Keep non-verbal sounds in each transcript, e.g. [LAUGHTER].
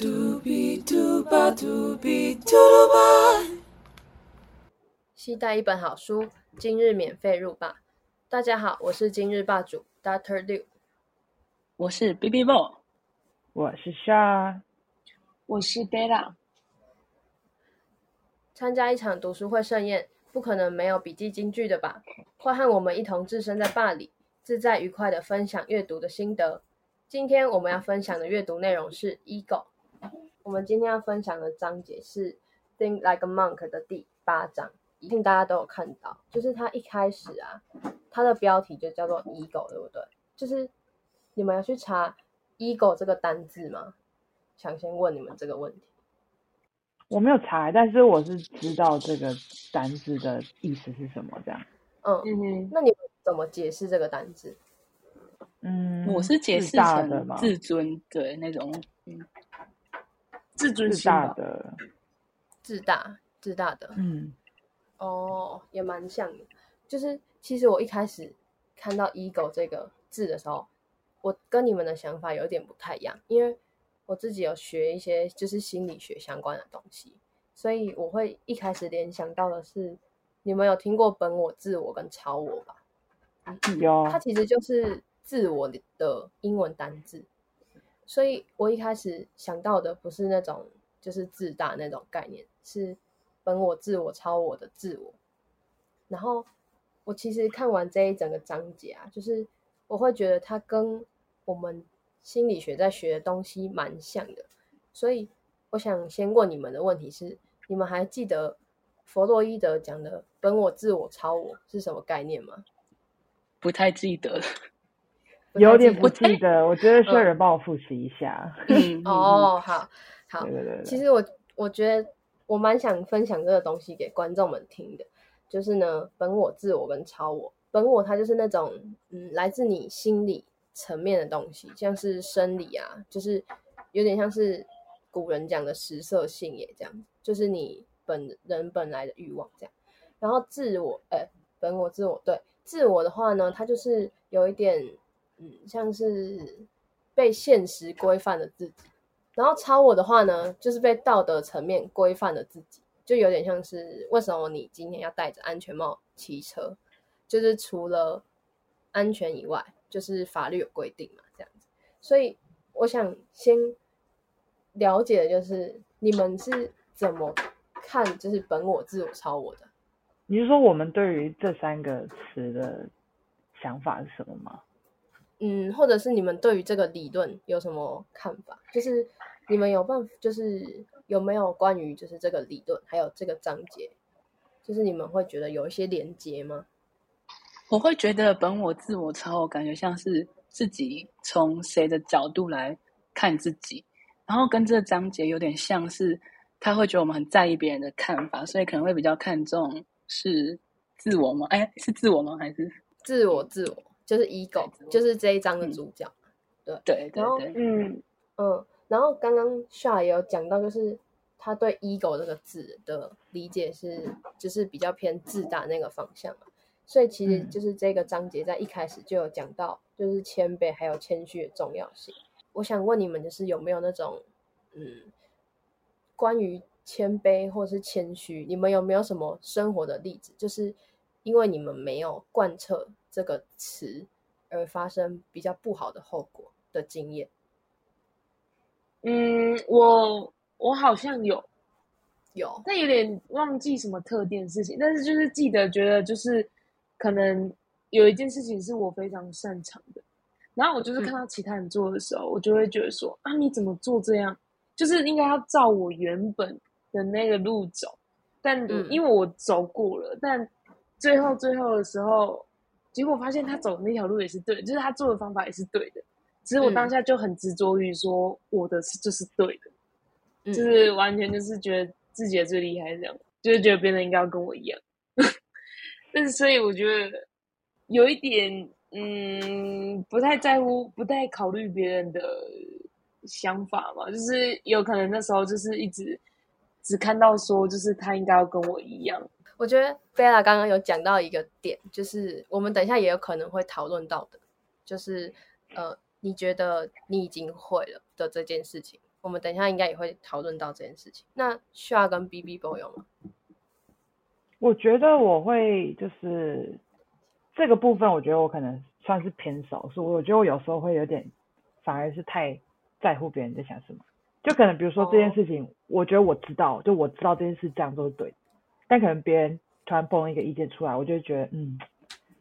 嘟比嘟吧嘟比嘟噜吧。期待一本好书，今日免费入霸。大家好，我是今日霸主 Doctor Liu。我是 B B Boy，我是 Sha，我是 Bella。参加一场读书会盛宴，不可能没有笔记金句的吧？快和我们一同置身在霸里，自在愉快的分享阅读的心得。今天我们要分享的阅读内容是 Ego。我们今天要分享的章节是 Think Like a Monk 的第八章，一定大家都有看到，就是它一开始啊，它的标题就叫做 Ego，对不对？就是你们要去查 Ego 这个单字吗？想先问你们这个问题。我没有查，但是我是知道这个单字的意思是什么，这样。嗯，嗯，那你怎么解释这个单字？嗯，我是解释自大的成嘛，自尊，对那种，嗯，自尊心。大的，自大，自大的。嗯，哦，也蛮像的。就是其实我一开始看到 ego 这个字的时候，我跟你们的想法有点不太一样，因为我自己有学一些就是心理学相关的东西，所以我会一开始联想到的是，你们有听过本我、自我跟超我吧？有它其实就是自我的英文单字，所以我一开始想到的不是那种就是自大那种概念，是本我、自我、超我的自我。然后我其实看完这一整个章节啊，就是我会觉得它跟我们心理学在学的东西蛮像的，所以我想先问你们的问题是：你们还记得弗洛伊德讲的本我、自我、超我是什么概念吗？不太记得了。有点不记得，我觉得需要人帮我复习一下。嗯，[LAUGHS] 哦，好好对，对对对，其实我我觉得我蛮想分享这个东西给观众们听的，就是呢，本我、自我跟超我。本我它就是那种嗯，来自你心理层面的东西，像是生理啊，就是有点像是古人讲的食色性也这样，就是你本人本来的欲望这样。然后自我，呃，本我、自我，对自我的话呢，它就是有一点嗯，像是被现实规范的自己。然后超我的话呢，就是被道德层面规范了自己，就有点像是为什么你今天要戴着安全帽骑车，就是除了安全以外，就是法律有规定嘛，这样子。所以我想先了解的就是你们是怎么看，就是本我、自我、超我的。你是说我们对于这三个词的想法是什么吗？嗯，或者是你们对于这个理论有什么看法？就是你们有办法，就是有没有关于就是这个理论，还有这个章节，就是你们会觉得有一些连接吗？我会觉得本我、自我、超我，感觉像是自己从谁的角度来看自己，然后跟这个章节有点像是，他会觉得我们很在意别人的看法，所以可能会比较看重是自我吗？哎，是自我吗？还是自我，自我就是 ego，就是这一章的主角。对对然后，嗯，嗯，然后刚刚 Sha 也有讲到，就是他对 ego 这个字的理解是，就是比较偏自大那个方向嘛。所以其实嗯就是这个章节在一开始就有讲到，就是谦卑还有谦虚的重要性。我想问你们，就是有没有那种嗯，关于谦卑或是谦虚，你们有没有什么生活的例子？就是因为你们没有贯彻这个词而发生比较不好的后果的经验。嗯，我我好像有，有，但有点忘记什么特定事情，但是就是记得觉得就是可能有一件事情是我非常擅长的，然后我就是看到其他人做的时候，我就会觉得说啊，你怎么做这样？就是应该要照我原本的那个路走，但嗯因为我走过了，但最后最后的时候，结果发现他走的那条路也是对，就是他做的方法也是对的，其实我当嗯下就很执着于说我的是就是对的。嗯就是完全就是觉得自己的最厉害这样，就是觉得别人应该要跟我一样。[LAUGHS] 但是所以我觉得有一点嗯不太在乎，不太考虑别人的想法嘛，就是有可能那时候就是一直只看到说就是他应该要跟我一样。我觉得贝拉刚刚有讲到一个点，就是我们等一下也有可能会讨论到的，就是呃，你觉得你已经会了的这件事情，我们等一下应该也会讨论到这件事情。那需要跟 B B 包有吗？我觉得我会就是这个部分，我觉得我可能算是偏少数。我觉得我有时候会有点，反而是太在乎别人在想什么。就可能比如说这件事情，我觉得我知道，就我知道这件事这样做是对的，但可能别人突然蹦一个意见出来，我就会觉得嗯，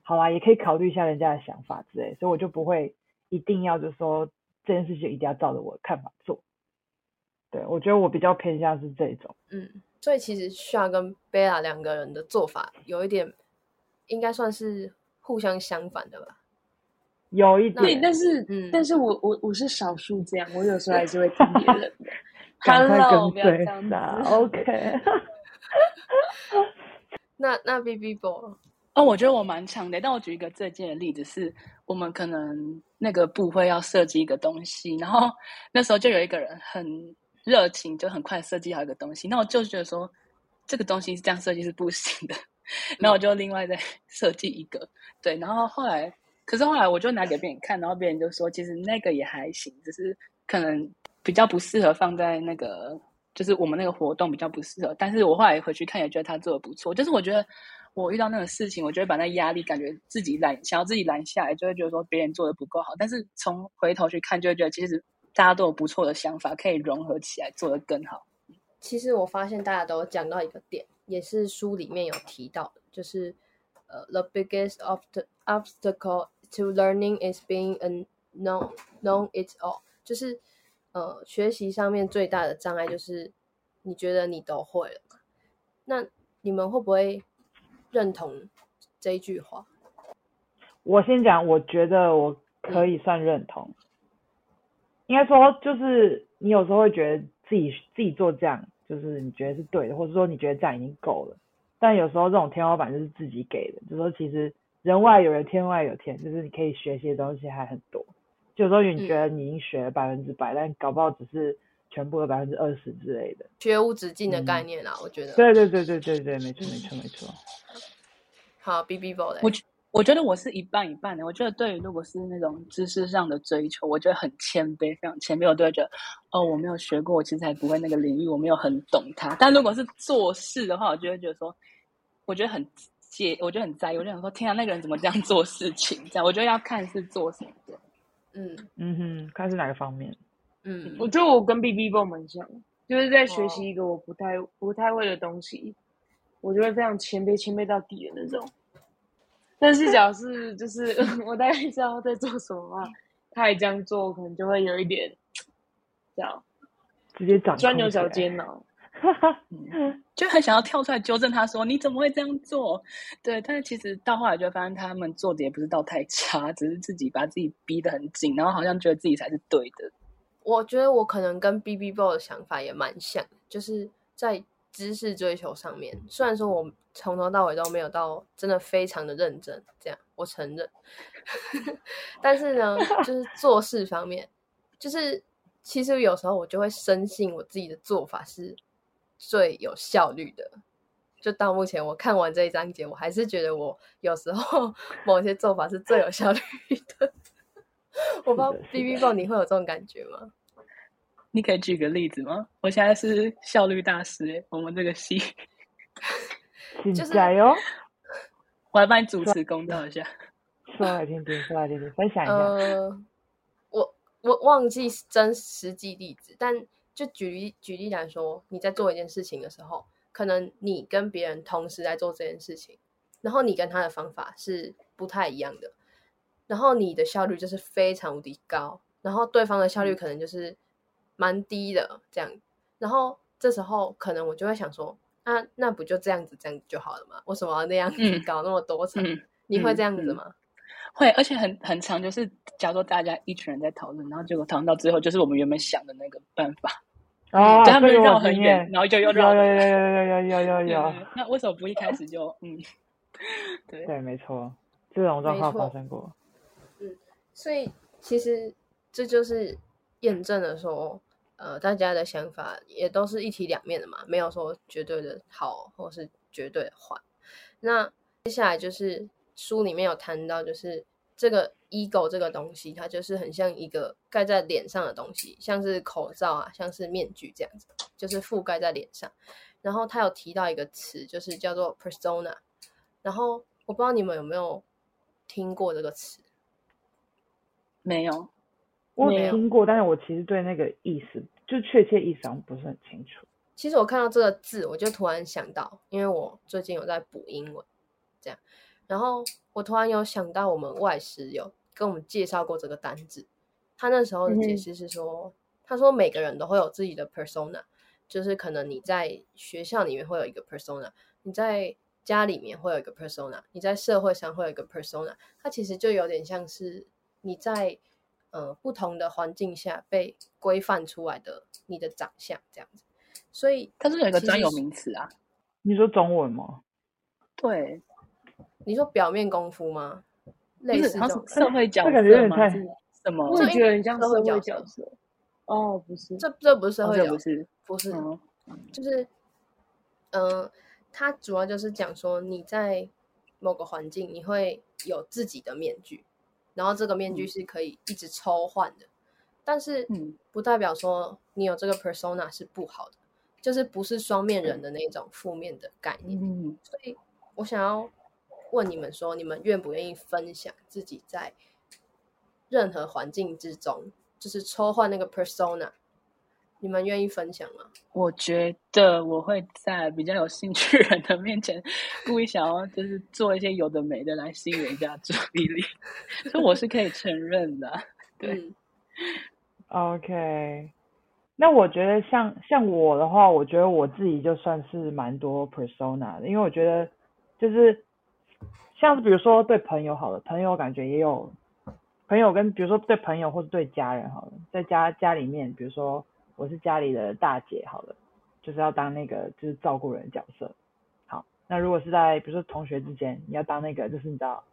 好啦，也可以考虑一下人家的想法之类，所以我就不会一定要就说这件事情一定要照着我的看法做。对，我觉得我比较偏向是这种。嗯，所以其实需要跟贝拉两个人的做法有一点，应该算是互相相反的吧。有一点，但是，嗯但是我我我是少数这样，我有时候还是会听别人的。[LAUGHS] 赶快 Hello，跟不要这样子。，OK。[LAUGHS] [LAUGHS] 那那 B B 波，哦，我觉得我蛮强的，但我举一个最近的例子是，我们可能那个部会要设计一个东西，然后 [LAUGHS] 那时候就有一个人很热情，就很快设计好一个东西，那我就觉得说这个东西是这样设计是不行的，然后我就另外再 [LAUGHS] 设计一个，对，然后后来，可是后来我就拿给别人看，然后别人就说其实那个也还行，只是可能比较不适合放在那个。就是我们那个活动比较不适合，但是我后来回去看也觉得他做的不错。就是我觉得我遇到那个事情，我就会把那压力感觉自己拦，想要自己拦下来，就会觉得说别人做的不够好。但是从回头去看，就会觉得其实大家都有不错的想法，可以融合起来做得更好。其实我发现大家都讲到一个点，也是书里面有提到，就是呃，the biggest of the obstacle to learning is being a known known it all，就是呃，学习上面最大的障碍就是你觉得你都会了嘛？那你们会不会认同这一句话？我先讲，我觉得我可以算认同。应该说，就是你有时候会觉得自己自己做这样，就是你觉得是对的，或者说你觉得这样已经够了。但有时候这种天花板就是自己给的，就是说其实人外有人，天外有天，就是你可以学习的东西还很多。就有时候你觉得你已经学了百分之百，但搞不好只是全部的百分之二十之类的。学无止境的概念啦，我觉得。对对对对对对，没错没错没错。好，B B 波嘞我，觉我觉得我是一半一半的。我觉得对于如果是那种知识上的追求，我觉得很谦卑，非常谦卑。我都会觉得，哦，我没有学过，我其实还不会那个领域，我没有很懂它。但如果是做事的话，我就会觉得说，我觉得很介，我觉得很在意。我就想说，天啊，那个人怎么这样做事情？这样，我觉得要看是做什么的。嗯嗯哼，看是哪个方面。嗯，我觉得我跟 B B 波蛮像，就是在学哦习一个我不太不太会的东西，我就会非常谦卑，谦卑到底的那种。但是，假如是就是 [LAUGHS] 我大概知道在做什么的话，他也这样做，可能就会有一点这样直接掌钻牛角尖了。嗯，[LAUGHS] 就很想要跳出来纠正他说你怎么会这样做？对，但是其实到后来就发现他们做的也不是到太差，只是自己把自己逼得很紧，然后好像觉得自己才是对的。我觉得我可能跟 B B Boy 的想法也蛮像，就是在知识追求上面。虽然说我从头到尾都没有到真的非常的认真，这样我承认，[LAUGHS] 但是呢，就是做事方面，就是其实有时候我就会深信我自己的做法是最有效率的。就到目前我看完这一章节，我还是觉得我有时候 [LAUGHS] 某些做法是最有效率的。[LAUGHS] 我不知道 B B 的 Boy 你会有这种感觉吗？你可以举个例子吗？我现在是效率大师欸，我们这个系，[LAUGHS] 就是加油！我来帮你主持公道一下。说来听听，说来听听，分享一下。呃，我我忘记真实际例子，但就举例举例来说，你在做一件事情的时候，可能你跟别人同时在做这件事情，然后你跟他的方法是不太一样的，然后你的效率就是非常无敌高，然后对方的效率可能就是蛮低的这样，然后这时候可能我就会想说，啊，那不就这样子这样子就好了嘛？为什么要那样子嗯搞那么多层？嗯，你会这样子吗？[LAUGHS] 会，而且很很长，就是假如说大家一群人在讨论，然后结果讨论到最后，就是我们原本想的那个办法，哦，就他们这个绕很远，然后就又绕有绕回来。有有有有有有有，[LAUGHS] 那为什么不一开始就嗯？对，对，没错，这种状况发生过。所以其实这就是验证了说，呃，大家的想法也都是一体两面的嘛，没有说绝对的好或是绝对的坏。那接下来就是书里面有谈到，就是这个 ego 这个东西，它就是很像一个盖在脸上的东西，像是口罩啊，像是面具这样子，就是覆盖在脸上。然后他有提到一个词，就是叫做 persona。然后我不知道你们有没有听过这个词？没有，我没有有听过，但是我其实对那个意思，就确切意思好像不是很清楚。其实我看到这个字，我就突然想到，因为我最近有在补英文，这样，然后我突然有想到，我们外师有跟我们介绍过这个单字。他那时候的解释是说，他说每个人都会有自己的 persona，就是可能你在学校里面会有一个 persona，你在家里面会有一个 persona，你在社会上会有一个 persona。它其实就有点像是你在呃不同的环境下被规范出来的你的长相这样子。所以它是有一个专有名词啊。你说中文吗？对，你说表面功夫吗？不是，类似这种社会角这感觉有色吗？点太是什么？我也觉得很像社社会会角色角色。哦，不是，这这不是社哦会角色，这不是，不是，嗯，就是，嗯、它主要就是讲说你在某个环境，你会有自己的面具，然后这个面具嗯是可以一直抽换的，但是嗯不代表说你有这个 persona 是不好的，就是不是双面人的那种负面的概念。嗯，所以我想要问你们说，你们愿不愿意分享自己在任何环境之中，就是抽换那个 persona？你们愿意分享吗？我觉得我会在比较有兴趣的人的面前，故意想要就是做一些有的没的来吸引人家注意力，所以我是可以承认的。对，嗯 OK，那我觉得像像我的话，我觉得我自己就算是蛮多 persona 的，因为我觉得就是像是比如说对朋友好了，朋友感觉也有朋友跟比如说对朋友或者对家人好了，在家家里面，比如说我是家里的大姐好了，就是要当那个就是照顾人的角色。好，那如果是在比如说同学之间，你要当那个就是你知道，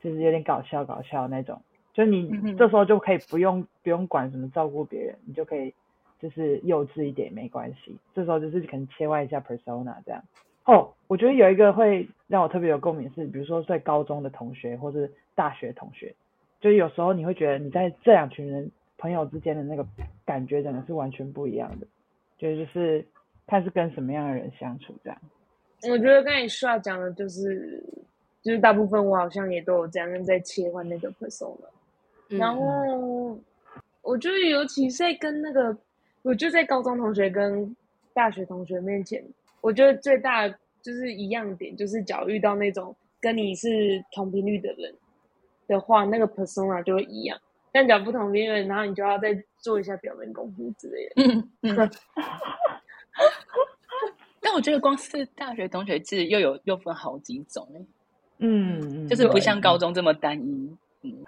就是有点搞笑搞笑那种。就你这时候就可以不用不用管什么照顾别人，你就可以就是幼稚一点也没关系。这时候就是可能切换一下 persona 这样。哦，我觉得有一个会让我特别有共鸣是，比如说在高中的同学或是大学同学，就是有时候你会觉得你在这两群人朋友之间的那个感觉真的是完全不一样的，就就是看是跟什么样的人相处这样。我觉得刚才需要讲的就是，就是大部分我好像也都有这样在切换那个 persona。嗯然后我觉得，尤其是在跟那个，我就在高中同学跟大学同学面前，我觉得最大的就是一样点，就是假如遇到那种跟你是同频率的人的话，那个 persona 就会一样。但假如不同频率，然后你就要再做一下表面功夫之类的。嗯嗯。[LAUGHS] 但我觉得光是大学同学制又有又分好几种欸嗯，嗯就是不像高中这么单一。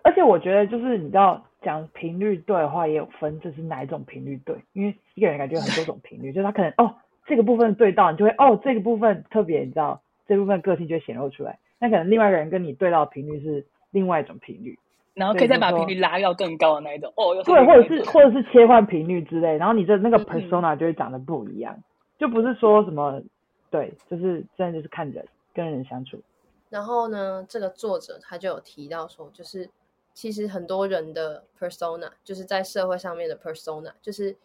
而且我觉得就是你知道讲频率对的话，也有分这是哪一种频率对，因为一个人感觉有很多种频率，就是他可能哦这个部分对到，你就会哦这个部分特别，你知道这部分个性就会显露出来。那可能另外一个人跟你对到的频率是另外一种频率，然后可以再把频率拉到更高的那一种哦，又对，或者是或者是切换频率之类，然后你的那个 persona 就会长得不一样，就不是说什么对，就是真的就是看人跟人相处。然后呢，这个作者他就有提到说，就是其实很多人的 persona，就是在社会上面的 persona，就是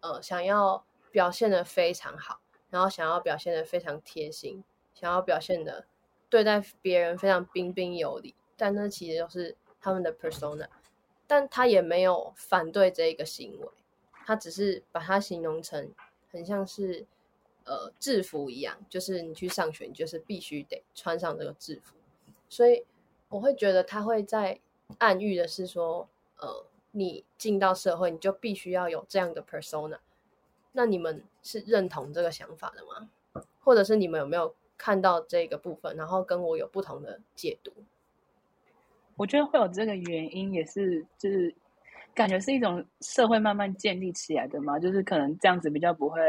呃想要表现的非常好，然后想要表现的非常贴心，想要表现的对待别人非常彬彬有礼，但那其实都是他们的 persona，但他也没有反对这一个行为，他只是把它形容成很像是呃制服一样，就是你去上学，你就是必须得穿上这个制服。所以我会觉得他会在暗喻的是说，呃，你进到社会，你就必须要有这样的 persona。那你们是认同这个想法的吗？或者是你们有没有看到这个部分，然后跟我有不同的解读？我觉得会有这个原因，也是就是感觉是一种社会慢慢建立起来的嘛，就是可能这样子比较不会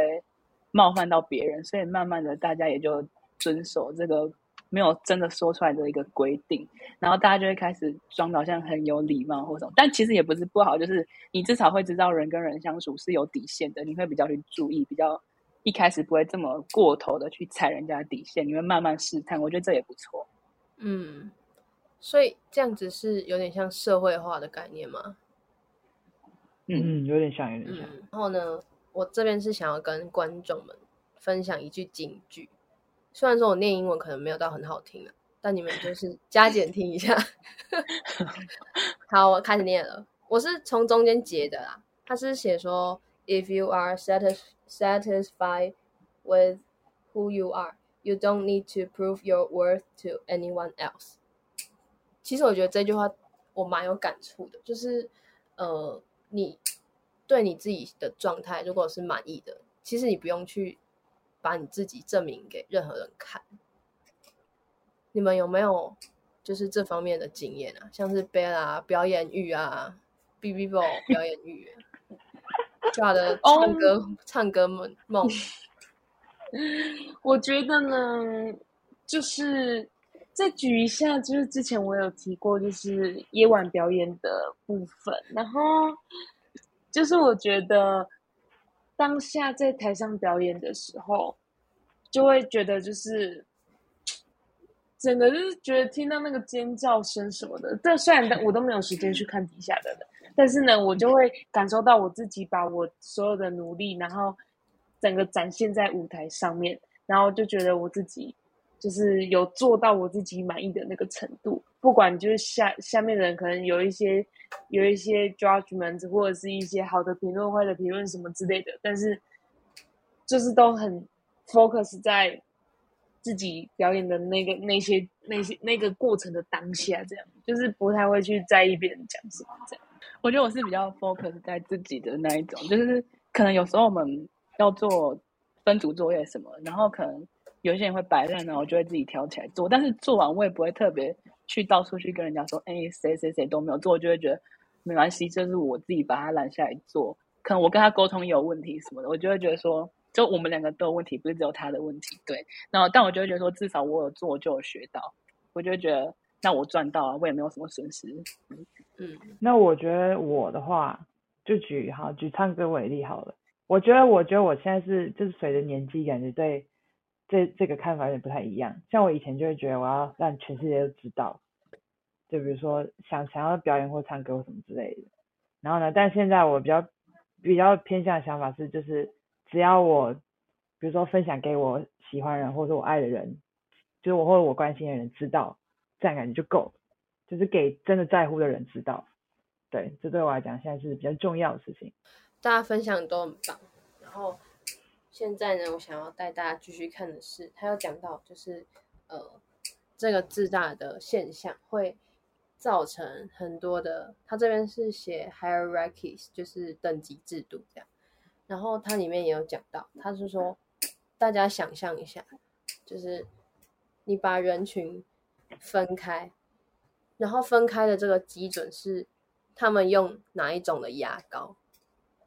冒犯到别人，所以慢慢的大家也就遵守这个没有真的说出来的一个规定，然后大家就会开始装的好像很有礼貌或什么，但其实也不是不好，就是你至少会知道人跟人相处是有底线的，你会比较去注意，比较一开始不会这么过头的去踩人家的底线，你会慢慢试探，我觉得这也不错。嗯，所以这样子是有点像社会化的概念吗？嗯，嗯，有点像，有点像。嗯，然后呢，我这边是想要跟观众们分享一句警句，虽然说我念英文可能没有到很好听啊，但你们就是加减听一下。[LAUGHS] 好，我开始念了，我是从中间截的啦。他是写说，If you are satis satisfied with who you are, you don't need to prove your worth to anyone else。其实我觉得这句话我蛮有感触的，就是呃，你对你自己的状态如果是满意的，其实你不用去把你自己证明给任何人看。你们有没有就是这方面的经验啊？像是 Bella 表演欲啊，B B Ball 表演欲、啊，就他的唱歌、唱歌梦梦，[LAUGHS] 我觉得呢，就是再举一下，就是之前我有提过，就是夜晚表演的部分，然后就是我觉得当下在台上表演的时候，就会觉得就是整个就是觉得听到那个尖叫声什么的，这虽然我都没有时间去看底下的人，但是呢，我就会感受到我自己把我所有的努力，然后整个展现在舞台上面，然后就觉得我自己就是有做到我自己满意的那个程度。不管就是下下面的人可能有一些有一些 judgment 或者是一些好的评论、坏的评论什么之类的，但是就是都很 focus 在自己表演的那个那些那些那个过程的当下，这样就是不太会去在意别人讲什么这样。我觉得我是比较 focus 在自己的那一种，就是可能有时候我们要做分组作业什么，然后可能有些人会摆烂，然后我就会自己挑起来做，但是做完我也不会特别去到处去跟人家说，哎，谁谁谁都没有做，我就会觉得没关系，就是我自己把它揽下来做。可能我跟他沟通也有问题什么的，我就会觉得说，就我们两个都有问题，不是只有他的问题。对，然后但我就会觉得说，至少我有做，就有学到，我就会觉得那我赚到了，我也没有什么损失。嗯，那我觉得我的话，就举好举唱歌为例好了。我觉得，我觉得我现在是就是随着年纪，感觉对这这个看法有点不太一样。像我以前就会觉得我要让全世界都知道，就比如说想想要表演或唱歌或什么之类的。然后呢，但现在我比较比较偏向的想法是，就是只要我比如说分享给我喜欢人或者我爱的人，就是我或者我关心的人知道，这样感觉就够了。就是给真的在乎的人知道，对，这对我来讲现在是比较重要的事情。大家分享都很棒。然后现在呢，我想要带大家继续看的是，他有讲到就是呃，这个自大的现象会造成很多的，他这边是写 hierarchies，就是等级制度这样。然后它里面也有讲到，他是说大家想象一下，就是你把人群分开，然后分开的这个基准是他们用哪一种的牙膏，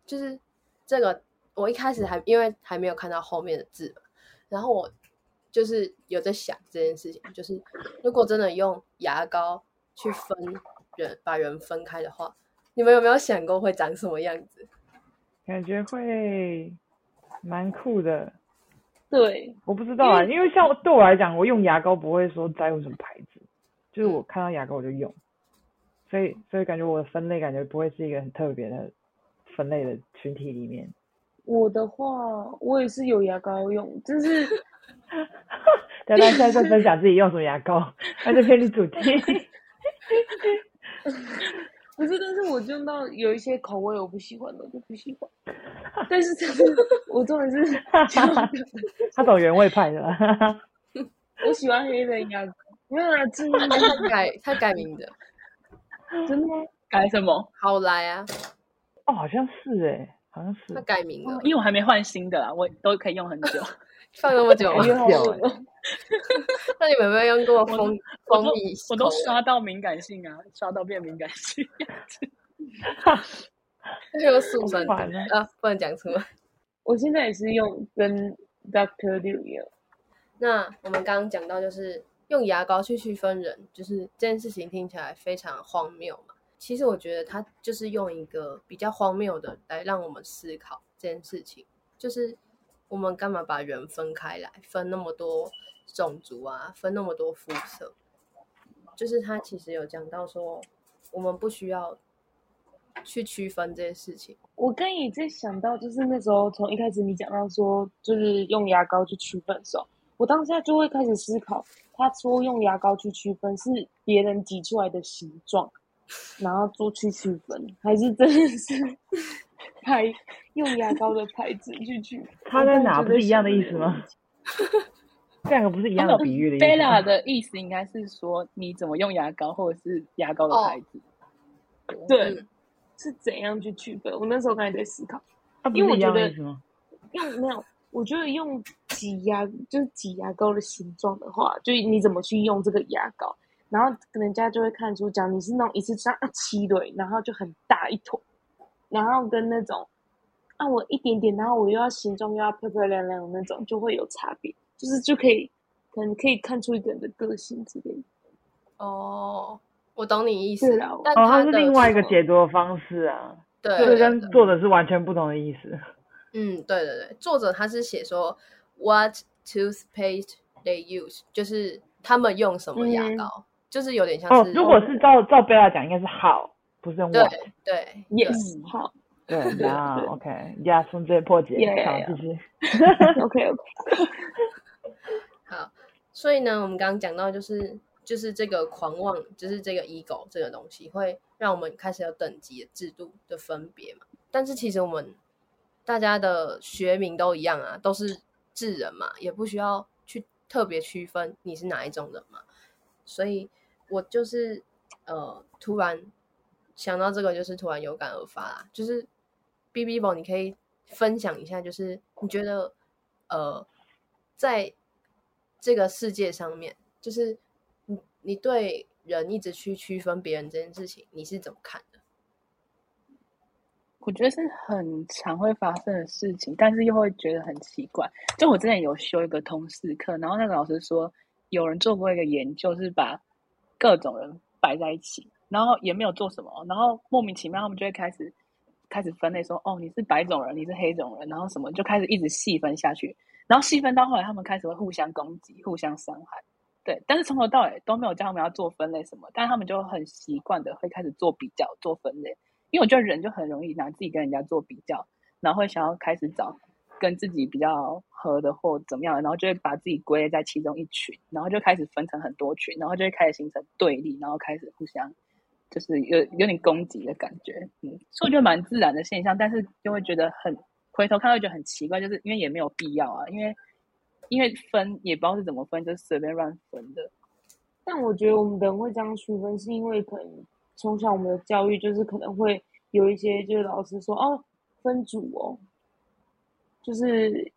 就是这个我一开始还因为还没有看到后面的字嘛，然后我就是有在想这件事情，就是如果真的用牙膏去分人，把人分开的话，你们有没有想过会长什么样子？感觉会蛮酷的。对，我不知道啊，因为像对我来讲，我用牙膏不会说在乎什么牌子，就是我看到牙膏我就用，所以所以感觉我的分类感觉不会是一个很特别的分类的群体里面。我的话，我也是有牙膏用，就是 [LAUGHS] 大家 [LAUGHS] 现在在分享自己用什么牙膏，那就偏离主题。[LAUGHS] 不是，但是我用到有一些口味我不喜欢的，我就不喜欢。但是这是我重点是，他走原味派的，我喜欢黑人牙膏，没有啦，真的他改他改名的，真的吗？改什么？好来啊，哦，好像是哎，好像是他。改名了，因为我还没换新的啦，我都可以用很久。[LAUGHS] 放那么久吗感？觉好有恶哦那你们有没有用过蜂蜂蜜我都刷到敏感性啊，刷到变敏感性。[LAUGHS] 用速成好烦啊啊，不能讲出来。我现在也是用跟 Doctor Liu 一样，那我们刚刚讲到，就是用牙膏去区分人，就是这件事情听起来非常荒谬嘛。其实我觉得他就是用一个比较荒谬的来让我们思考这件事情，就是我们干嘛把人分开来，分那么多种族啊，分那么多肤色？就是他其实有讲到说，我们不需要去区分这些事情。我刚也在想到，就是那时候从一开始你讲到说，就是用牙膏去区分的时候，我当下就会开始思考，他说用牙膏去区分是别人挤出来的形状，然后做去区分，还是真的是 [LAUGHS] 牌用牙膏的牌子去区分？它在哪不是一样的意思吗？[LAUGHS] 这两个不是一样的比喻的意思 Bella？的意思应该是说你怎么用牙膏，或者是牙膏的哦牌子。对嗯，是怎样去区分？我那时候刚才在思考，因为我觉得？用没有，我觉得用挤牙就是挤牙膏的形状的话，就是你怎么去用这个牙膏，然后人家就会看出，讲你是那种一次这样啊七对，然后就很大一坨，然后跟那种啊我一点点，然后我又要形状又要漂漂亮亮的那种，就会有差别，就是就可以可能可以看出一个人的个性之类的。哦，我懂你意思对啦，但哦，它是另外一个解读的方式啊，对，这对对跟作者是完全不同的意思。[LAUGHS] 嗯，对对对，作者他是写说 what toothpaste they use，就是他们用什么牙嗯膏，就是有点像是，哦如果是照照贝拉讲，应该是 how，不是用对 what。对 Yes，嗯好对，对呀对，OK，呀，从这里破解，Yeah, 好 yeah, 继续。[LAUGHS] [LAUGHS] OK OK，[LAUGHS] 好，所以呢，我们刚刚讲到就是就是这个狂妄，就是这个 ego 这个东西，会让我们开始有等级的制度的分别嘛。但是其实我们大家的学名都一样啊，都是智人嘛，也不需要去特别区分你是哪一种人嘛。所以我就是呃，突然想到这个，就是突然有感而发啦。就是 B B 宝，你可以分享一下，就是你觉得呃，在这个世界上面，就是你你对人一直去区分别人这件事情，你是怎么看的？我觉得是很常会发生的事情，但是又会觉得很奇怪。就我之前有修一个通识课，然后那个老师说，有人做过一个研究，是把各种人摆在一起，然后也没有做什么，然后莫名其妙他们就会开始开始分类说，哦，你是白种人，你是黑种人，然后什么就开始一直细分下去，然后细分到后来，他们开始会互相攻击、互相伤害。对，但是从头到尾都没有叫他们要做分类什么，但他们就很习惯的会开始做比较、做分类。因为我觉得人就很容易拿自己跟人家做比较，然后会想要开始找跟自己比较合的或怎么样的，然后就会把自己归类在其中一群，然后就开始分成很多群，然后就会开始形成对立，然后开始互相就是有有点攻击的感觉，嗯，所以我觉得蛮自然的现象，但是就会觉得很回头看会觉得很奇怪，就是因为也没有必要啊，因为因为分也不知道是怎么分，就是随便乱分的，但我觉得我们人会这样区分，是因为可能从小我们的教育就是可能会有一些就是老师说哦分组哦，就是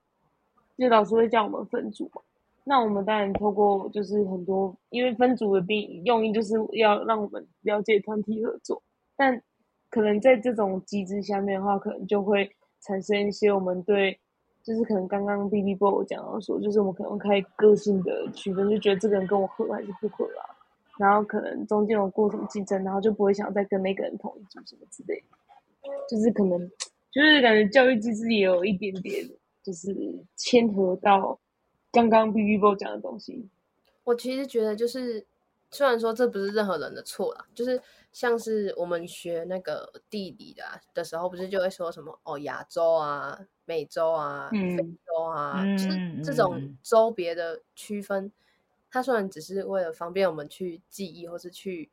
就老师会叫我们分组嘛。那我们当然透过就是很多，因为分组的并用意就是要让我们了解团体合作，但可能在这种机制下面的话，可能就会产生一些我们对，就是可能刚刚 B B 波我讲到说，就是我们可能开个性的区分，就觉得这个人跟我合还是不合啊，然后可能中间有过什么竞争，然后就不会想再跟那个人同一组什么之类的，就是可能就是感觉教育机制也有一点点就是牵合到刚刚 B B 波讲的东西，我其实觉得就是，虽然说这不是任何人的错啦，就是像是我们学那个地理的、啊、的时候，不是就会说什么哦亚洲啊、美洲啊、非嗯洲啊，嗯就是这种嗯。州别的区分，它虽然只是为了方便我们去记忆或是去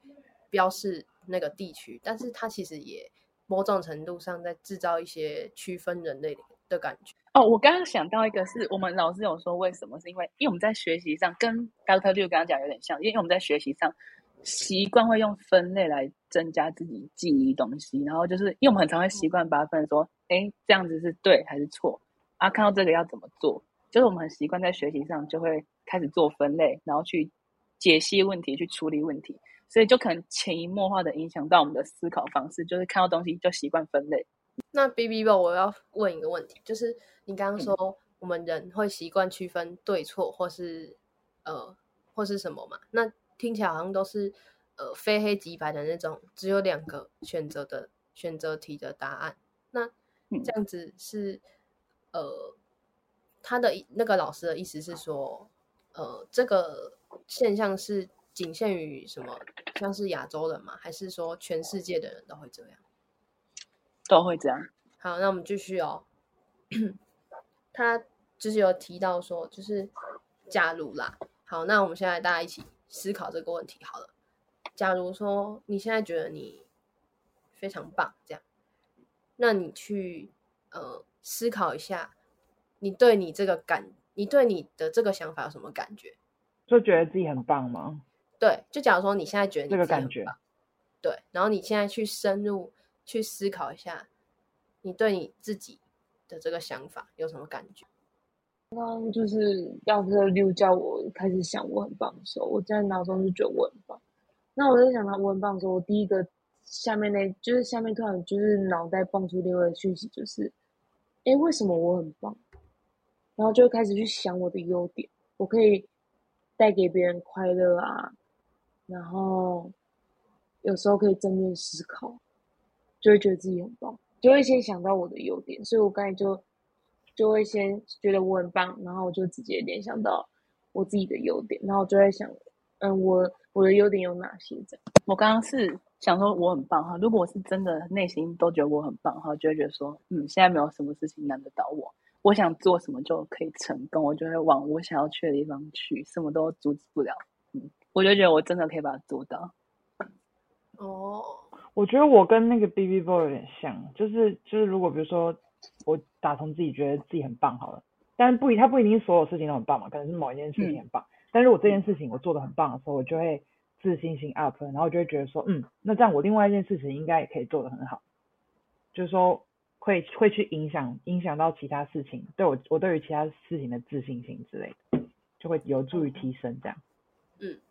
标示那个地区，但是它其实也某种程度上在制造一些区分人类的感觉。哦，我刚刚想到一个是我们老师有说为什么，是因为因为我们在学习上跟 Doctor Liu 刚刚讲有点像，因为我们在学习上习惯会用分类来增加自己记忆东西，然后就是因为我们很常会习惯把它分说，哎，这样子是对还是错啊？看到这个要怎么做？就是我们很习惯在学习上就会开始做分类，然后去解析问题，去处理问题，所以就可能潜移默化的影响到我们的思考方式，就是看到东西就习惯分类。那 B B 吧，我要问一个问题，就是你刚刚说我们人会习惯区分对错，或是呃或是什么嘛？那听起来好像都是呃非黑即白的那种，只有两个选择的选择题的答案。那嗯这样子是呃他的那个老师的意思是说，呃这个现象是仅限于什么，像是亚洲人吗？还是说全世界的人都会这样？都会这样。好，那我们继续哦。他就是有提到说，就是假如啦，好，那我们现在大家一起思考这个问题好了。假如说你现在觉得你非常棒，这样，那你去呃思考一下，你对你这个感，你对你的这个想法有什么感觉？就觉得自己很棒吗？对，就假如说你现在觉得你这个感觉棒，对，然后你现在去深入去思考一下，你对你自己的这个想法有什么感觉？刚刚就是要是六叫我开始想我很棒的时候，我在脑中就觉得我很棒。那我在想到我很棒的时候，我第一个下面那就是下面突然就是脑袋蹦出另外的讯息，就是，哎，为什么我很棒？然后就会开始去想我的优点，我可以带给别人快乐啊，然后有时候可以正面思考，就会觉得自己很棒，就会先想到我的优点，所以我刚才就就会先觉得我很棒，然后我就直接联想到我自己的优点，然后就在想，嗯，我我的优点有哪些？这样，我刚刚是想说我很棒哈，如果我是真的内心都觉得我很棒哈，就会觉得说，嗯，现在没有什么事情难得倒我，我想做什么就可以成功，我就会往我想要去的地方去，什么都阻止不了。嗯，我就觉得我真的可以把它做到。哦，我觉得我跟那个 B B Boy 有点像，就是就是如果比如说我打从自己觉得自己很棒好了，但是不一他不一定所有事情都很棒嘛，可能是某一件事情很棒。但是我这件事情我做的很棒的时候，我就会自信心 up，然后我就会觉得说，嗯，那这样我另外一件事情应该也可以做的很好，就是说会会去影响影响到其他事情，对我我对于其他事情的自信心之类的，就会有助于提升这样。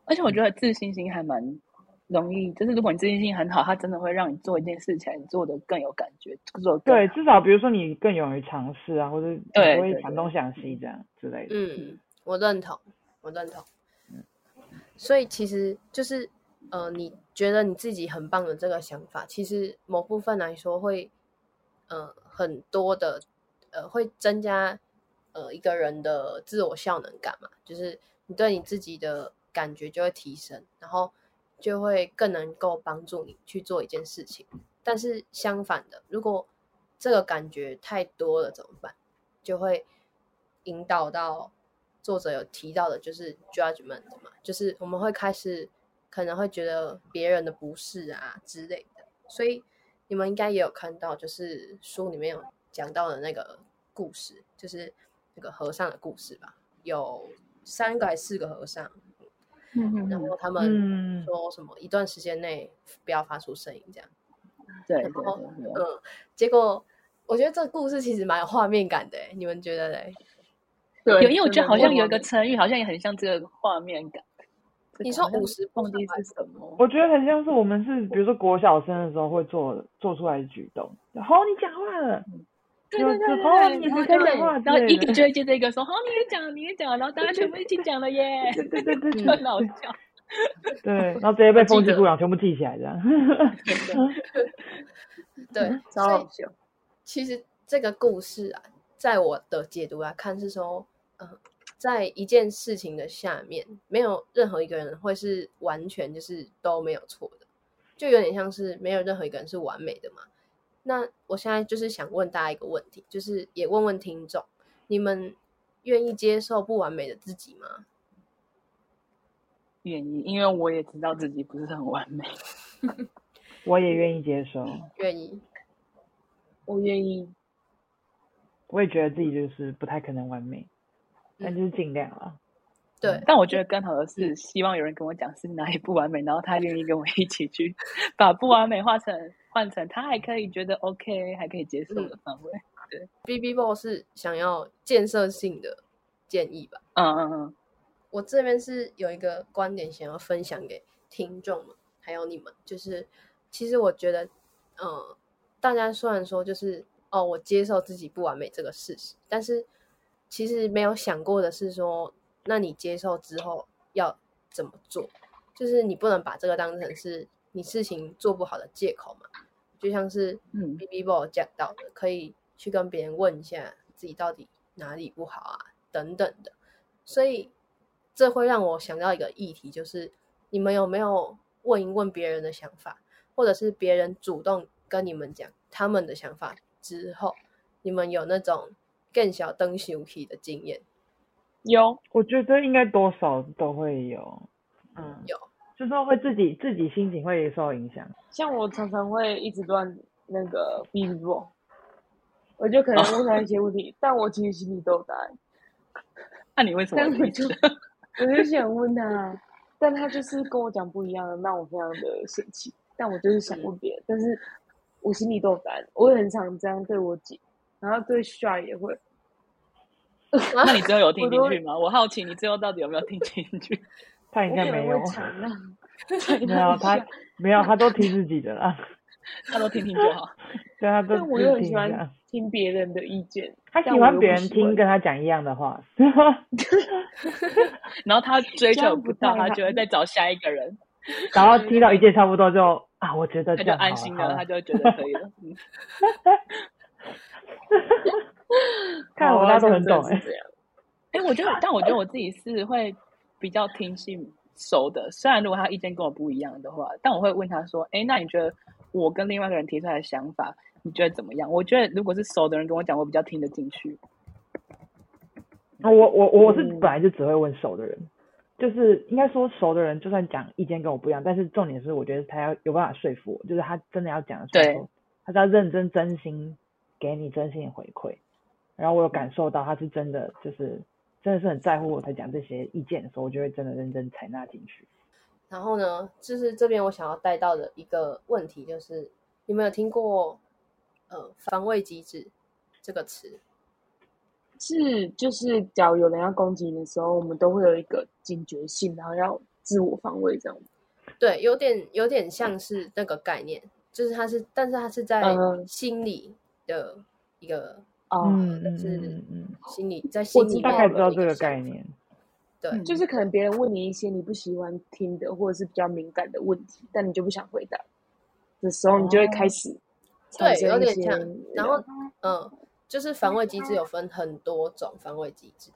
而且我觉得自信心还蛮容易，就是如果你自信心很好，它真的会让你做一件事情做的更有感觉，做对，至少比如说你更勇于尝试啊，或者你不会对对对想东想西这样之类的。嗯，我认同，我认同。所以其实就是呃，你觉得你自己很棒的这个想法，其实某部分来说会呃很多的呃会增加呃一个人的自我效能感嘛，就是你对你自己的感觉就会提升，然后就会更能够帮助你去做一件事情。但是相反的，如果这个感觉太多了怎么办？就会引导到作者有提到的，就是 judgment 嘛，就是我们会开始可能会觉得别人的不是啊之类的，所以你们应该也有看到，就是书里面有讲到的那个故事，就是那个和尚的故事吧，有三个还是四个和尚，嗯然后他们嗯说什么一段时间内不要发出声音这样。对对然后嗯，结果我觉得这个故事其实蛮有画面感的欸，你们觉得嘞？对有，因为我觉得好像有一个成语，好像也很像这个画面感。你说个好像50步忘记上是什么？我觉得很像是我们是，比如说国小生的时候会做做出来的举动。好，你讲话了，有对对对对然后一个就会接着一个说，好，你也讲，你也讲，然后大家全部一起讲了耶，对对对对 [LAUGHS] 就对很好笑。对，然后直接被风纪股长全部记起来这样。[LAUGHS] 对，超所以好笑。其实这个故事啊，在我的解读来看是说，呃，在一件事情的下面，没有任何一个人会是完全就是都没有错的，就有点像是没有任何一个人是完美的嘛。那我现在就是想问大家一个问题，就是也问问听众，你们愿意接受不完美的自己吗？愿意，因为我也知道自己不是很完美。[LAUGHS] 我也愿意接受，愿意。我愿意，我也觉得自己就是不太可能完美，但嗯就是尽量了。对，但我觉得更好的是，希望有人跟我讲是哪里不完美，然后他愿意跟我一起去把不完美化成换成他还可以觉得 OK，还可以接受的范围。对 B B Boy 是想要建设性的建议吧？嗯嗯嗯，我这边是有一个观点想要分享给听众们，还有你们，就是其实我觉得，嗯，大家虽然说就是哦，我接受自己不完美这个事实，但是其实没有想过的是说，那你接受之后要怎么做？就是你不能把这个当成是你事情做不好的借口嘛。就像是嗯。B B Boy 讲到的，可以去跟别人问一下自己到底哪里不好啊，等等的。所以这会让我想到一个议题，就是你们有没有问一问别人的想法，或者是别人主动跟你们讲他们的想法之后，你们有那种更小灯熊皮的经验？有，我觉得应该多少都会有，嗯，有，就是说会自己自己心情会受影响。像我常常会一直乱那个逼逼我，我就可能问他一些问题，但我其实心里都有答案，那你为什么会但我就 [LAUGHS] 我就想问他，但他就是跟我讲不一样的，让我非常的生气。但我就是想问别人，但是我心里都有答案。我也很常这样对我姐，然后对 Shy 也会。那你最后有听进去吗？我好奇你最后到底有没有听进去？他应该 [LAUGHS] 没有没有他 [LAUGHS] 没有，他都听自己的啦，[LAUGHS] 他都听听就好。对他都但我又很喜欢下。听别人的意见，他喜欢别人听跟他讲一样的话，然后他追求不到，他就会再找下一个人，然后听到一件差不多就啊，我觉得他就安心了，他就会觉得可以了。嗯看我大家都很懂哎、哎，哎、我觉得，但我觉得我自己是会比较听信熟的。虽然如果他意见跟我不一样的话，但我会问他说：“哎，那你觉得我跟另外一个人提出来的想法，你觉得怎么样？”我觉得如果是熟的人跟我讲，我比较听得进去。我我我是嗯本来就只会问熟的人，就是应该说熟的人，就算讲意见跟我不一样，但是重点是我觉得他要有办法说服我，就是他真的要讲的时候，他是要认真真心给你真心的回馈，然后我有感受到他是真的就是真的是很在乎我才讲这些意见的时候，我就会真的认真采纳进去。然后呢，就是这边我想要带到的一个问题，就是你们有听过呃防卫机制这个词？是就是，假如有人要攻击你的时候，我们都会有一个警觉性，然后要自我防卫这样。对，有点有点像是那个概念，就是它是，但是它是在嗯心理的一个哦，嗯嗯但是嗯嗯嗯，心理在心里我大概知道这个。概念。对，嗯就是可能别人问你一些你不喜欢听的，或者是比较敏感的问题，但你就不想回答的时候，你就会开始产对，有点像。然后，嗯，就是防卫机制有分很多种防卫机制。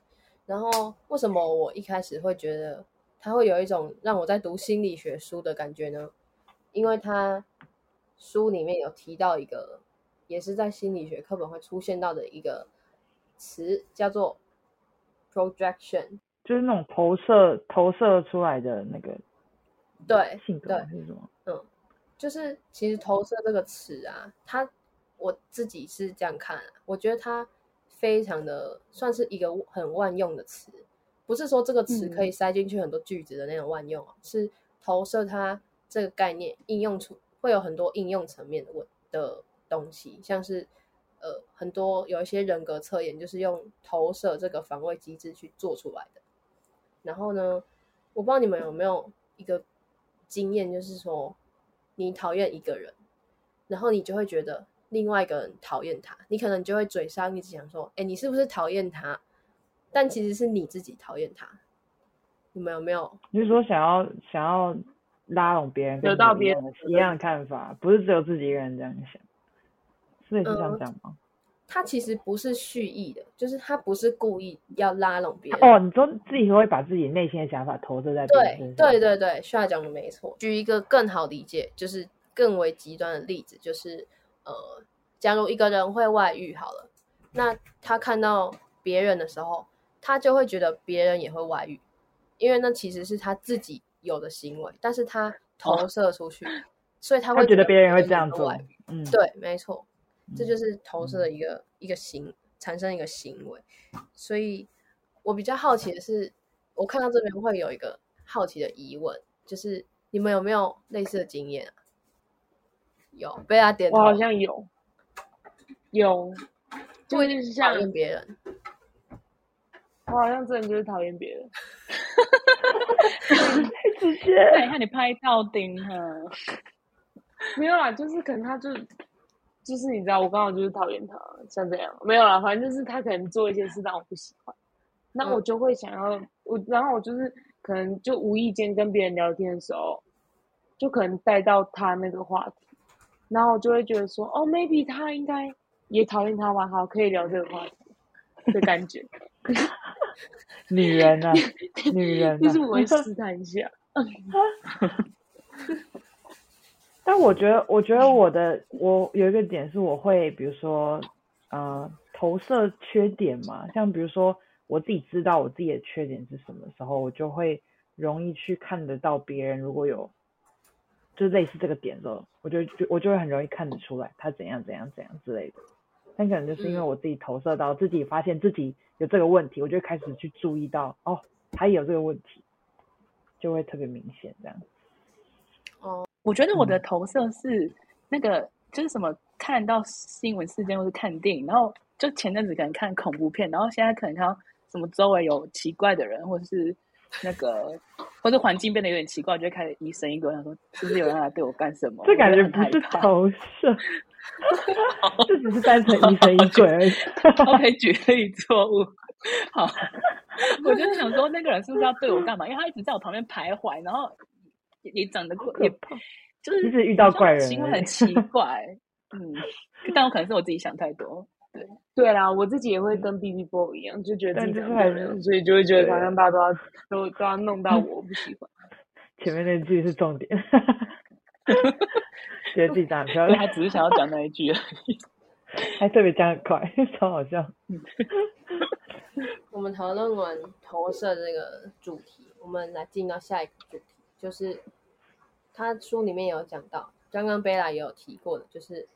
然后，为什么我一开始会觉得它会有一种让我在读心理学书的感觉呢？因为它书里面有提到一个，也是在心理学课本会出现到的一个词，叫做 projection。就是那种投射投射出来的那个对，性格是什么？嗯，就是其实投射这个词啊，它我自己是这样看、啊，我觉得它非常的算是一个很万用的词，不是说这个词可以塞进去很多句子的那种万用哦，是投射它这个概念应用出会有很多应用层面的问的东西，像是呃很多有一些人格测验就是用投射这个防卫机制去做出来的。然后呢，我不知道你们有没有一个经验，就是说你讨厌一个人，然后你就会觉得另外一个人讨厌他，你可能就会嘴上一直想说，哎，你是不是讨厌他？但其实是你自己讨厌他。你们有没有？你是说想要想要拉拢别人，得到别人一样的看法，不是只有自己一个人这样想，是也是这样嗯讲吗？他其实不是蓄意的，就是他不是故意要拉拢别人。哦，你说自己会把自己内心的想法投射在别人对对对对，需要讲的没错。举一个更好理解，就是更为极端的例子，就是呃，假如一个人会外遇好了，那他看到别人的时候，他就会觉得别人也会外遇，因为那其实是他自己有的行为，但是他投射出去，[LAUGHS] 所以他会他觉得别人会这样做。，嗯，对，没错，这嗯就是投射的一个、一个行产生一个行为，所以我比较好奇的是，我看到这边会有一个好奇的疑问，就是你们有没有类似的经验啊？有，被他点头，我好像有有，就不一定是讨厌别人，我好像真的就是讨厌别人，[LAUGHS] 直接那你看你拍到顶哈，没有啦，就是可能他就就是你知道，我刚好就是讨厌他，像这样，没有啦，反正就是他可能做一些事让我不喜欢，那嗯。我就会想要我，然后我就是可能就无意间跟别人聊天的时候，就可能带到他那个话题，然后我就会觉得说，哦，maybe 他应该也讨厌他吧，好，可以聊这个话题的感觉，[LAUGHS] 女人啊，[LAUGHS] 女人啊，就是我会 [LAUGHS] 试探一下，但我觉得，我觉得我的我有一个点是，我会比如说，呃，投射缺点嘛，像比如说我自己知道我自己的缺点是什么时候，我就会容易去看得到别人如果有就类似这个点的时候，我就就我就会很容易看得出来他怎样怎样怎样之类的。但可能就是因为我自己投射到自己发现自己有这个问题，我就开始去注意到哦，他也有这个问题，就会特别明显这样。我觉得我的嗯投射是那个，就是什么看到新闻事件或是看电影，然后就前阵子可能看恐怖片，然后现在可能看到什么周围有奇怪的人，或者是那个，或者环境变得有点奇怪，我就会开始疑神疑鬼，想说是不是有人来对我干什么？这感觉不是。投射，[LAUGHS] 这只是单纯疑神疑鬼而已。[LAUGHS] OK，举例错误。好，我就是想说，那个人是不是要对我干嘛？因为他一直在我旁边徘徊，然后也也长得也就是一直遇到怪人行为很奇 [LAUGHS] 怪。嗯，但我可能是我自己想太多。对啦，我自己也会跟 B B Boy 一样，就觉得自己长得但就是还是人，所以就会觉得对好像大家都要都都要弄到我，[LAUGHS] 我不喜欢。[LAUGHS] 前面那句是重点，觉得自己长得很漂，亮他，只是想要讲那一句而已。还特别讲很快，超好笑。我们讨论完投射这个主题，我们来进到下一个主题，就是他书里面有讲到，刚刚贝拉也有提过的，就是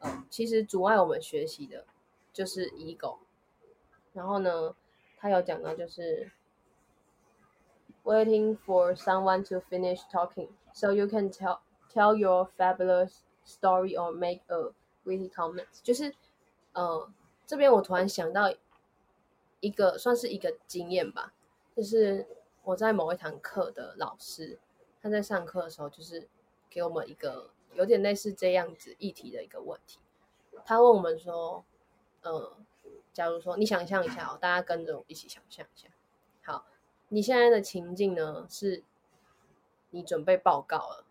呃，其实阻碍我们学习的就是 ego。然后呢，他有讲到就是 waiting for someone to finish talking so you can tell tell your fabulous story or make a witty comment，就是呃，这边我突然想到一个算是一个经验吧，就是我在某一堂课的老师，他在上课的时候，就是给我们一个有点类似这样子议题的一个问题。他问我们说，呃，假如说你想象一下哦，大家跟着我一起想象一下。好，你现在的情境呢是，你准备报告了，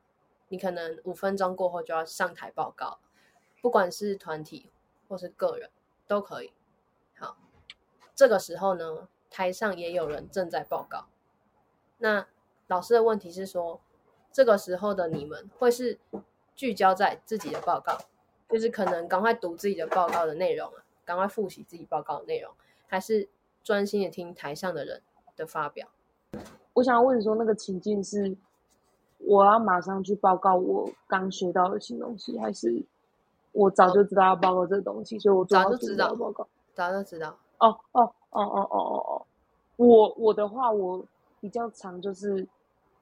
你可能五分钟过后就要上台报告，不管是团体或是个人都可以。好，这个时候呢，台上也有人正在报告。那老师的问题是说，这个时候的你们会是聚焦在自己的报告，就是可能赶快读自己的报告的内容啊，赶快复习自己报告的内容，还是专心的听台上的人的发表？我想要问说，那个情境是我要马上去报告我刚学到的新东西，还是我早就知道要报告这个东西，所以我早就知道报告？早就知道，哦哦哦哦哦哦哦，我我的话，我比较常就是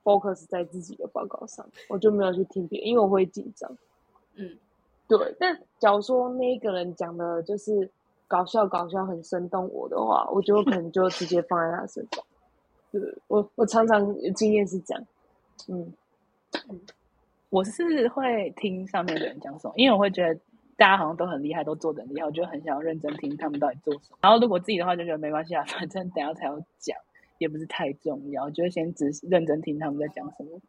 focus 在自己的报告上，我就没有去听别人，因为我会紧张。嗯，对，但假如说那一个人讲的就是搞笑搞笑很生动我的话，我就可能就直接放在他身上。对我我常常经验是这样，嗯，我是会听上面的人讲什么，因为我会觉得大家好像都很厉害，都做的很厉害，我就很想要认真听他们到底做什么。然后如果自己的话，就觉得没关系啊，反正等下才要讲，也不是太重要，就先只是认真听他们在讲什么。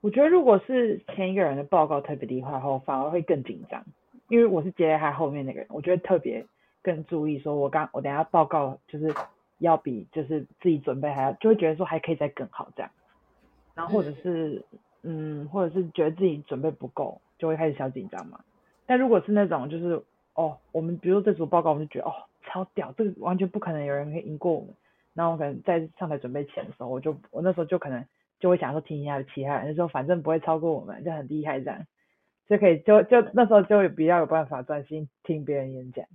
我觉得如果是前一个人的报告特别厉害后，反而会更紧张，因为我是接在他后面那个人，我觉得特别更注意，说我刚我等下报告就是要比就是自己准备还要，就会觉得说还可以再更好这样，然后或者是嗯，或者是觉得自己准备不够，就会开始小紧张嘛。但如果是那种就是哦，我们比如说这组报告，我们就觉得哦超屌，这个完全不可能有人可以赢过我们，然后我可能在上台准备前的时候，我就我那时候就可能就会想说听一下其他人，就说反正不会超过我们，就很厉害这样，就可以就就那时候就比较有办法专心听别人演讲。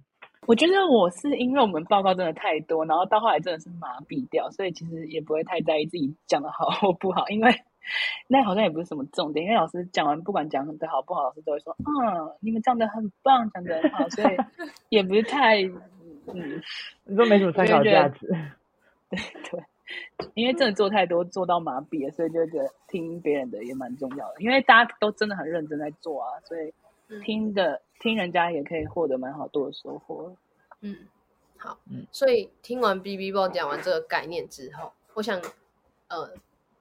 我觉得我是因为我们报告真的太多，然后到后来真的是麻痹掉，所以其实也不会太在意自己讲的好或不好，因为那好像也不是什么重点。因为老师讲完，不管讲的好不好，老师都会说：“嗯，你们讲的很棒，讲的很好。”所以也不是太嗯，你说没什么参考价值，[LAUGHS] 对 [LAUGHS] 对，因为真的做太多，做到麻痹了，所以就觉得听别人的也蛮重要的。因为大家都真的很认真在做啊，所以嗯听的听人家也可以获得蛮好多的收获。嗯，好，嗯所以听完 B B 报讲完这个概念之后，我想呃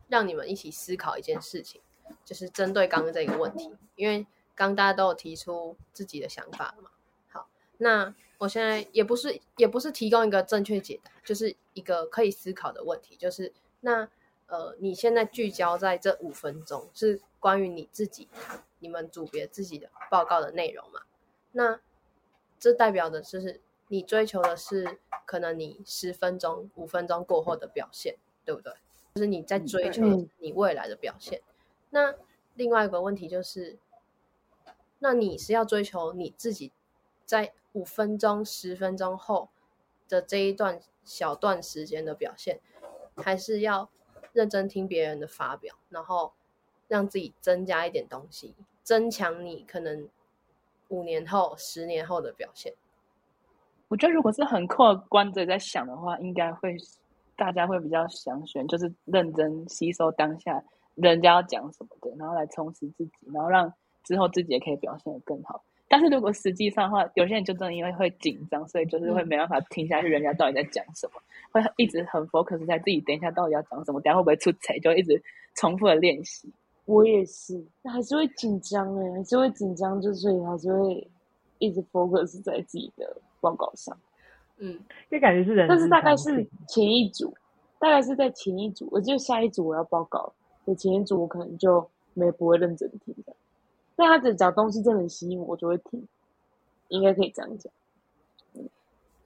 让你们一起思考一件事情，就是针对刚刚这个问题，因为刚刚大家都有提出自己的想法嘛。好，那我现在也不是也不是提供一个正确解答，就是一个可以思考的问题，就是那呃，你现在聚焦在这五分钟是关于你自己、你们组别自己的报告的内容嘛？那这代表的就是你追求的是可能你十分钟、五分钟过后的表现，对不对？就是你在追求嗯你未来的表现。那另外一个问题就是，那你是要追求你自己在五分钟、十分钟后的这一段小段时间的表现，还是要认真听别人的发表，然后让自己增加一点东西，增强你可能五年后、十年后的表现？我觉得如果是很客观的在想的话，应该会大家会比较想选，就是认真吸收当下人家要讲什么的，然后来充实自己，然后让之后自己也可以表现得更好。但是如果实际上的话，有些人就真的因为会紧张，所以就是会没办法听下去人家到底在讲什么，会一直很 focus 在自己等一下到底要讲什么，等一下会不会出彩，就一直重复的练习。我也是，还是会紧张哎，还是会紧张，就所以还是会一直 focus 在自己的报告上。嗯，这感觉是人但是大概是前一组，大概是在前一组，我就下一组我要报告，的前一组我可能就没不会认真听的。但他只讲东西真的很吸引我，我就会听，应该可以这样讲。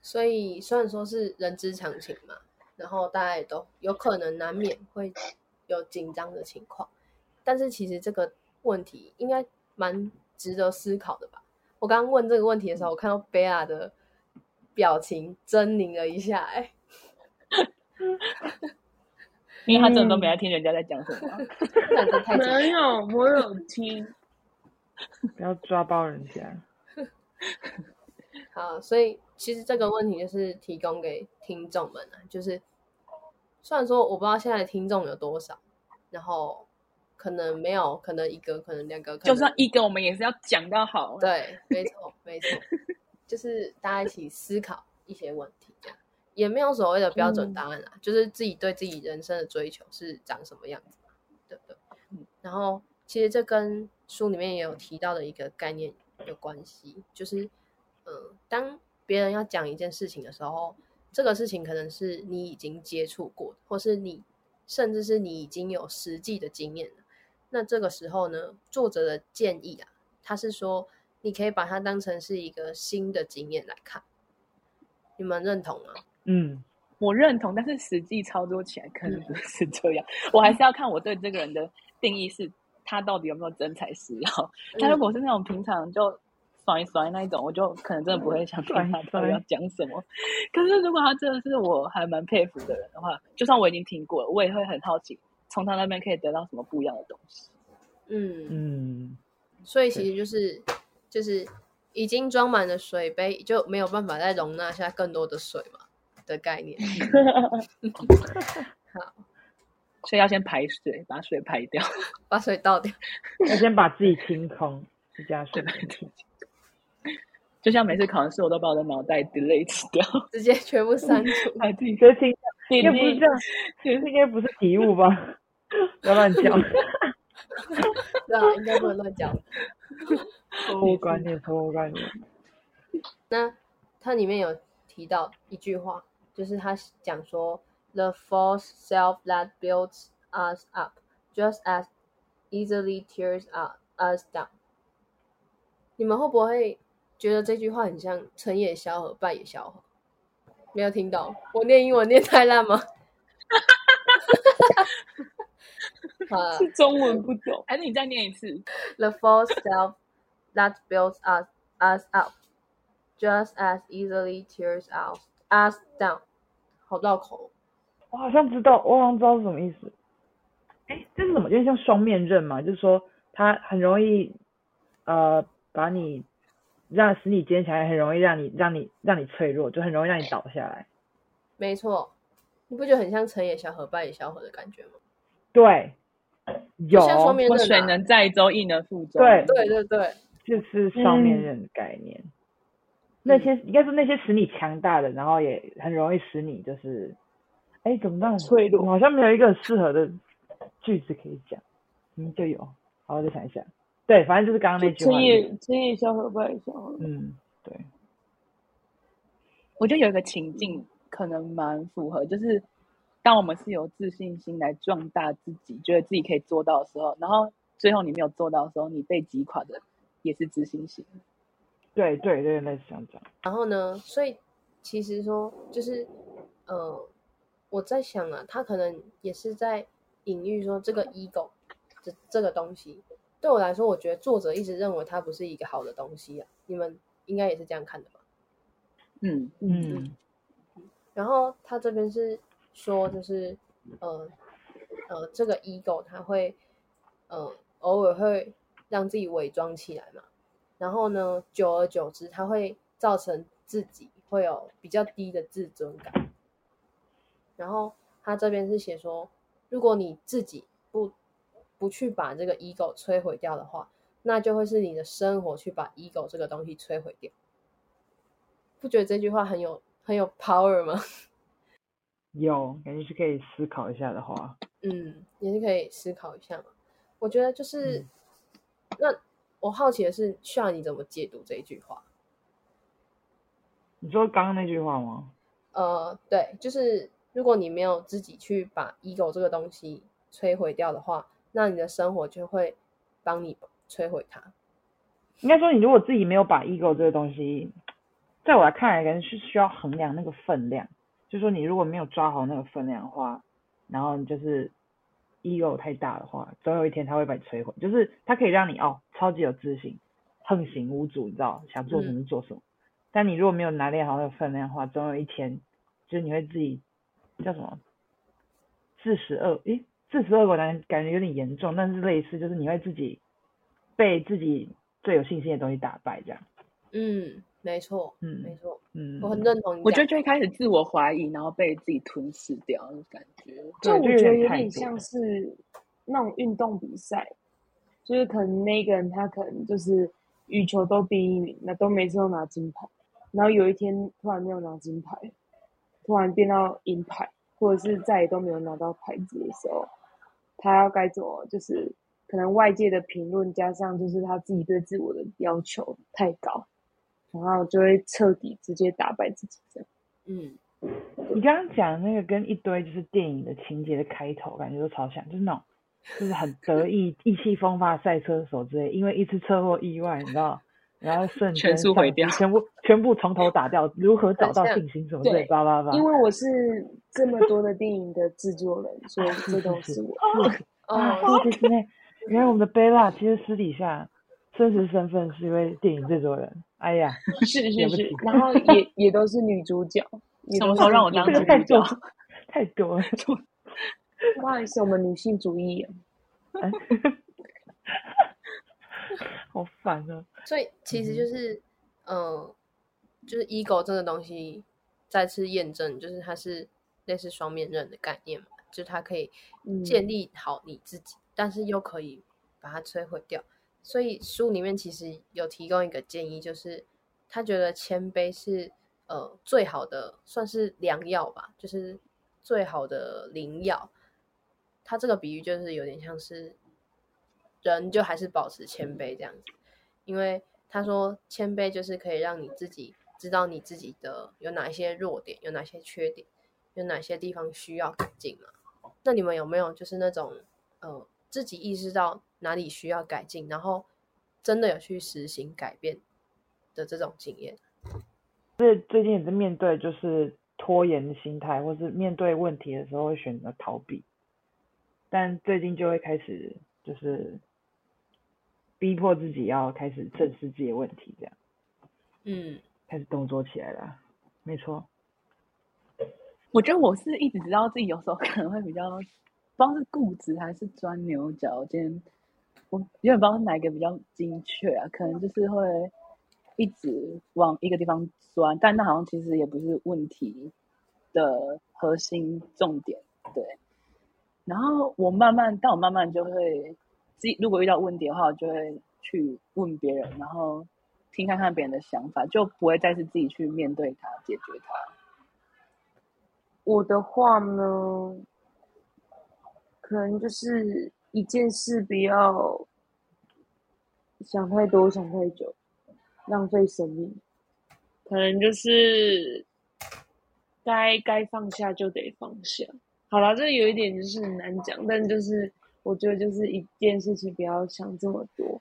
所以虽然说是人之常情嘛，然后大家也都有可能难免会有紧张的情况，但是其实这个问题应该蛮值得思考的吧？我刚刚问这个问题的时候，我看到贝亚的表情狰狞了一下、哎，因为他真的都没在听人家在讲什么 [LAUGHS] 没有，我有听。[LAUGHS] 不要抓包人家。[LAUGHS] 好，所以其实这个问题就是提供给听众们啊，就是虽然说我不知道现在的听众有多少，然后可能没有，可能一个，可能两个，可能就算一个，我们也是要讲到好。对，没错，没错，就是大家一起思考一些问题，这样也没有所谓的标准答案啦，就是自己对自己人生的追求是长什么样子嘛，对不对？嗯然后其实这跟书里面也有提到的一个概念有关系，就是呃，当别人要讲一件事情的时候，这个事情可能是你已经接触过，或是你甚至是你已经有实际的经验了。那这个时候呢，作者的建议啊，他是说你可以把它当成是一个新的经验来看，你们认同吗？嗯，我认同，但是实际操作起来可能不是这样。我还是要看我对这个人的定义是，他到底有没有真材实料。[LAUGHS] 他如果是那种平常就甩一甩那一种，我就可能真的不会想听他到底要讲什么。可是如果他真的是我还蛮佩服的人的话，就算我已经听过了，我也会很好奇，从他那边可以得到什么不一样的东西。嗯，嗯，所以其实就是就是已经装满了水杯，就没有办法再容纳下更多的水嘛的概念。[LAUGHS] [LAUGHS] 好，所以要先排水，把水排掉。[LAUGHS] 把水倒掉。要先把自己清空，再加水。[LAUGHS] 就像每次考完试，我都把我的脑袋 delete 掉，直接全部删除。[LAUGHS] 把自己这听弟应该不是这样，这应该不是题目吧？不要乱讲，对啊，应该不能乱讲。错误观念，错误观念。那它里面有提到一句话，就是他讲说 ，the false self that builds us up just as easily tears us us down。你们会不会觉得这句话很像成也萧何，败也萧何？没有听懂？我念英文念太烂吗？好了是中文不懂。还是你再念一次？ the [LAUGHS] false self that builds us us up just as easily tears us us down。好绕口哦， 我好像知道，我好像知道是什么意思。哎，这是什么？有点像双面刃嘛，就是说它很容易呃把你让使你坚强，也很容易让你让你让你脆弱，就很容易让你倒下来。没错，你不觉得很像成也萧何，败也萧何的感觉吗？对，有像双面刃啊水能载舟，亦能覆舟。对对对对，就是双面刃的概念。那些应该是那些使你强大的，然后也很容易使你就是，哎，怎么办？脆弱好像没有一个适合的句子可以讲。嗯，就有，好，我再想一下。对，反正就是刚刚那句话成的意思。也成也萧何，败也萧何。嗯，对，我觉得有一个情境可能蛮符合，就是当我们是有自信心来壮大自己，觉得自己可以做到的时候，然后最后你没有做到的时候，你被击垮的也是自信心。对对对，类似这样讲。然后呢，所以其实说就是，呃，我在想啊，他可能也是在隐喻说这个 ego 这这个东西，对我来说，我觉得作者一直认为它不是一个好的东西啊。你们应该也是这样看的吧？嗯，嗯，然后他这边是说，就是呃呃，这个 ego 他会呃偶尔会让自己伪装起来嘛，然后呢，久而久之，它会造成自己会有比较低的自尊感。然后他这边是写说，如果你自己不不去把这个 ego 摧毁掉的话，那就会是你的生活去把 ego 这个东西摧毁掉。不觉得这句话很有很有 power 吗？[LAUGHS] 有感觉是可以思考一下的话，嗯，也是可以思考一下嘛。我觉得就是，嗯那我好奇的是，需要你怎么解读这一句话？你说刚刚那句话吗？呃，对，就是如果你没有自己去把 ego 这个东西摧毁掉的话，那你的生活就会帮你摧毁它。应该说，你如果自己没有把 ego 这个东西，在我来看来，感觉是需要衡量那个分量。就是说，你如果没有抓好那个分量的话，然后你就是 ego 太大的话，总有一天它会把你摧毁。就是它可以让你哦，超级有自信，横行无阻，你知道想做什么就做什么。但你如果没有拿捏好那个分量的话，总有一天，就是你会自己叫什么自食恶，诶，自食恶果感感觉有点严重，但是类似就是你会自己被自己最有信心的东西打败，这样。嗯，没错，嗯没错，嗯，我很认同你我觉得讲就会开始自我怀疑，然后被自己吞噬掉的感觉。就我就觉得有点像是那种运动比赛，就是可能那个人他可能就是羽球都第一名，那都每次都拿金牌，然后有一天突然没有拿金牌，突然变到银牌，或者是再也都没有拿到牌子的时候，他要该怎么？就是可能外界的评论加上就是他自己对自我的要求太高，然后就会彻底直接打败自己这样。嗯，你刚刚讲那个跟一堆就是电影的情节的开头，感觉都超像，就是那种就是很得意、意气风发的赛车手之类，因为一次车祸意外，你知道，然后瞬间全速毁掉全部全部从头打掉，如何找到信心什么之类，对叭叭叭。因为我是这么多的电影的制作人，所以 [LAUGHS] 这都是我。啊，哦，对对对，原来我们的贝拉其实私底下真实身份是一位电影制作人。哎呀，[LAUGHS] 是是是然后也也都是女主角。什么时候让我当这女女主角 [LAUGHS] 太多了。不好意思，我们女性主义啊。哎好烦啊！所以其实就是，嗯、就是 ego 这个东西再次验证，就是它是类似双面刃的概念嘛，就是它可以嗯建立好你自己，但是又可以把它摧毁掉。所以书里面其实有提供一个建议，就是他觉得谦卑是呃最好的，算是良药吧，就是最好的灵药。他这个比喻就是有点像是人就还是保持谦卑这样子，因为他说谦卑就是可以让你自己知道你自己的有哪一些弱点，有哪些缺点，有哪些地方需要改进嘛。那你们有没有就是那种呃自己意识到哪里需要改进，然后真的有去实行改变的这种经验？所以最近也是面对就是拖延的心态，或是面对问题的时候会选择逃避，但最近就会开始就是逼迫自己要开始正视自己的问题，这样嗯开始动作起来了。没错，我觉得我是一直知道自己有时候可能会比较，不知道是固执还是钻牛角尖，我有点不知道是哪一个比较精确啊，可能就是会一直往一个地方钻，但那好像其实也不是问题的核心重点，对。然后我慢慢，但我慢慢就会，自己如果遇到问题的话，我就会去问别人，然后听看看别人的想法，就不会再是自己去面对它、解决它。我的话呢，可能就是一件事不要想太多、想太久，浪费生命。可能就是该该放下就得放下，好了，这有一点就是很难讲，但就是我觉得就是一件事情不要想这么多。